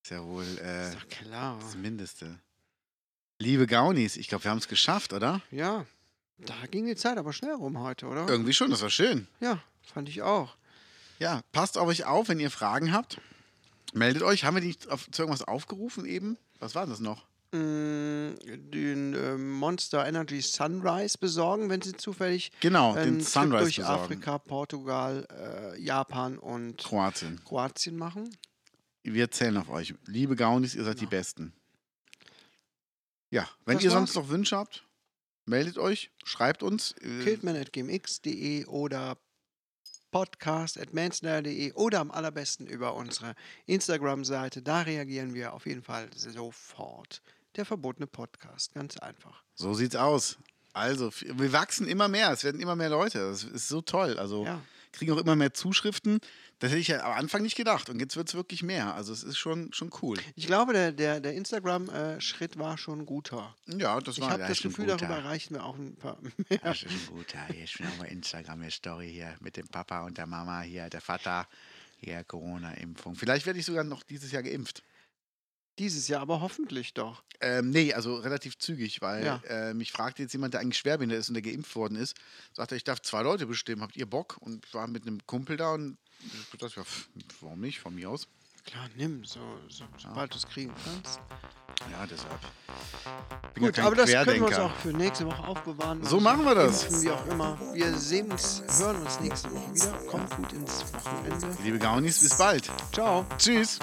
Ist ja wohl äh, ist klar. das Mindeste. Liebe Gaunis, ich glaube, wir haben es geschafft, oder? Ja, da ging die Zeit aber schnell rum heute, oder? Irgendwie schon, das war schön. Ja, fand ich auch. Ja, passt auf euch auf, wenn ihr Fragen habt. Meldet euch. Haben wir die auf, zu irgendwas aufgerufen eben? Was war das noch? Mm, Den äh, Monster Energy Sunrise besorgen, wenn sie zufällig Genau, den Sunrise durch besorgen. Afrika, Portugal, äh, Japan und Kroatien. Kroatien machen. Wir zählen auf euch. Liebe Gaunis, ihr seid die Ja. Besten. Ja, wenn Das ihr war's. sonst noch Wünsche habt, meldet euch, schreibt uns. Äh, Kiltman.gmx.de oder podcast.manslayer.de oder am allerbesten über unsere Instagram-Seite. Da reagieren wir auf jeden Fall sofort. Der verbotene Podcast, ganz einfach. So sieht's aus. Also, wir wachsen immer mehr. Es werden immer mehr Leute. Das ist so toll. Also, Ja. Kriegen auch immer mehr Zuschriften. Das hätte ich ja am Anfang nicht gedacht. Und jetzt wird es wirklich mehr. Also, es ist schon, schon cool. Ich glaube, der, der, der Instagram-Schritt war schon guter. Ja, das Ich war habe ja, das Gefühl, gut. darüber erreichen wir auch ein paar mehr. Das ist ein guter. Hier ist schon auch mal Instagram eine Story hier mit dem Papa und der Mama hier, der Vater. Hier Corona-Impfung. Vielleicht werde ich sogar noch dieses Jahr geimpft. Dieses Jahr aber hoffentlich doch. Ähm, nee, also relativ zügig, weil Ja. äh, mich fragte jetzt jemand, der eigentlich schwerbehindert ist und der geimpft worden ist, sagte, ich darf zwei Leute bestimmen, habt ihr Bock? Und ich war mit einem Kumpel da und ich dachte, ja, warum nicht, von mir aus. Klar, nimm, so, so, sobald du es kriegen kannst. Ja, deshalb. Bin Gut, ja aber das können wir uns auch für nächste Woche aufbewahren. So machen wir das. Wie auch immer. Wir sehen uns, hören uns nächste Woche wieder. Kommt gut ins Wochenende. Liebe Gaunis, bis bald. Ciao. Tschüss.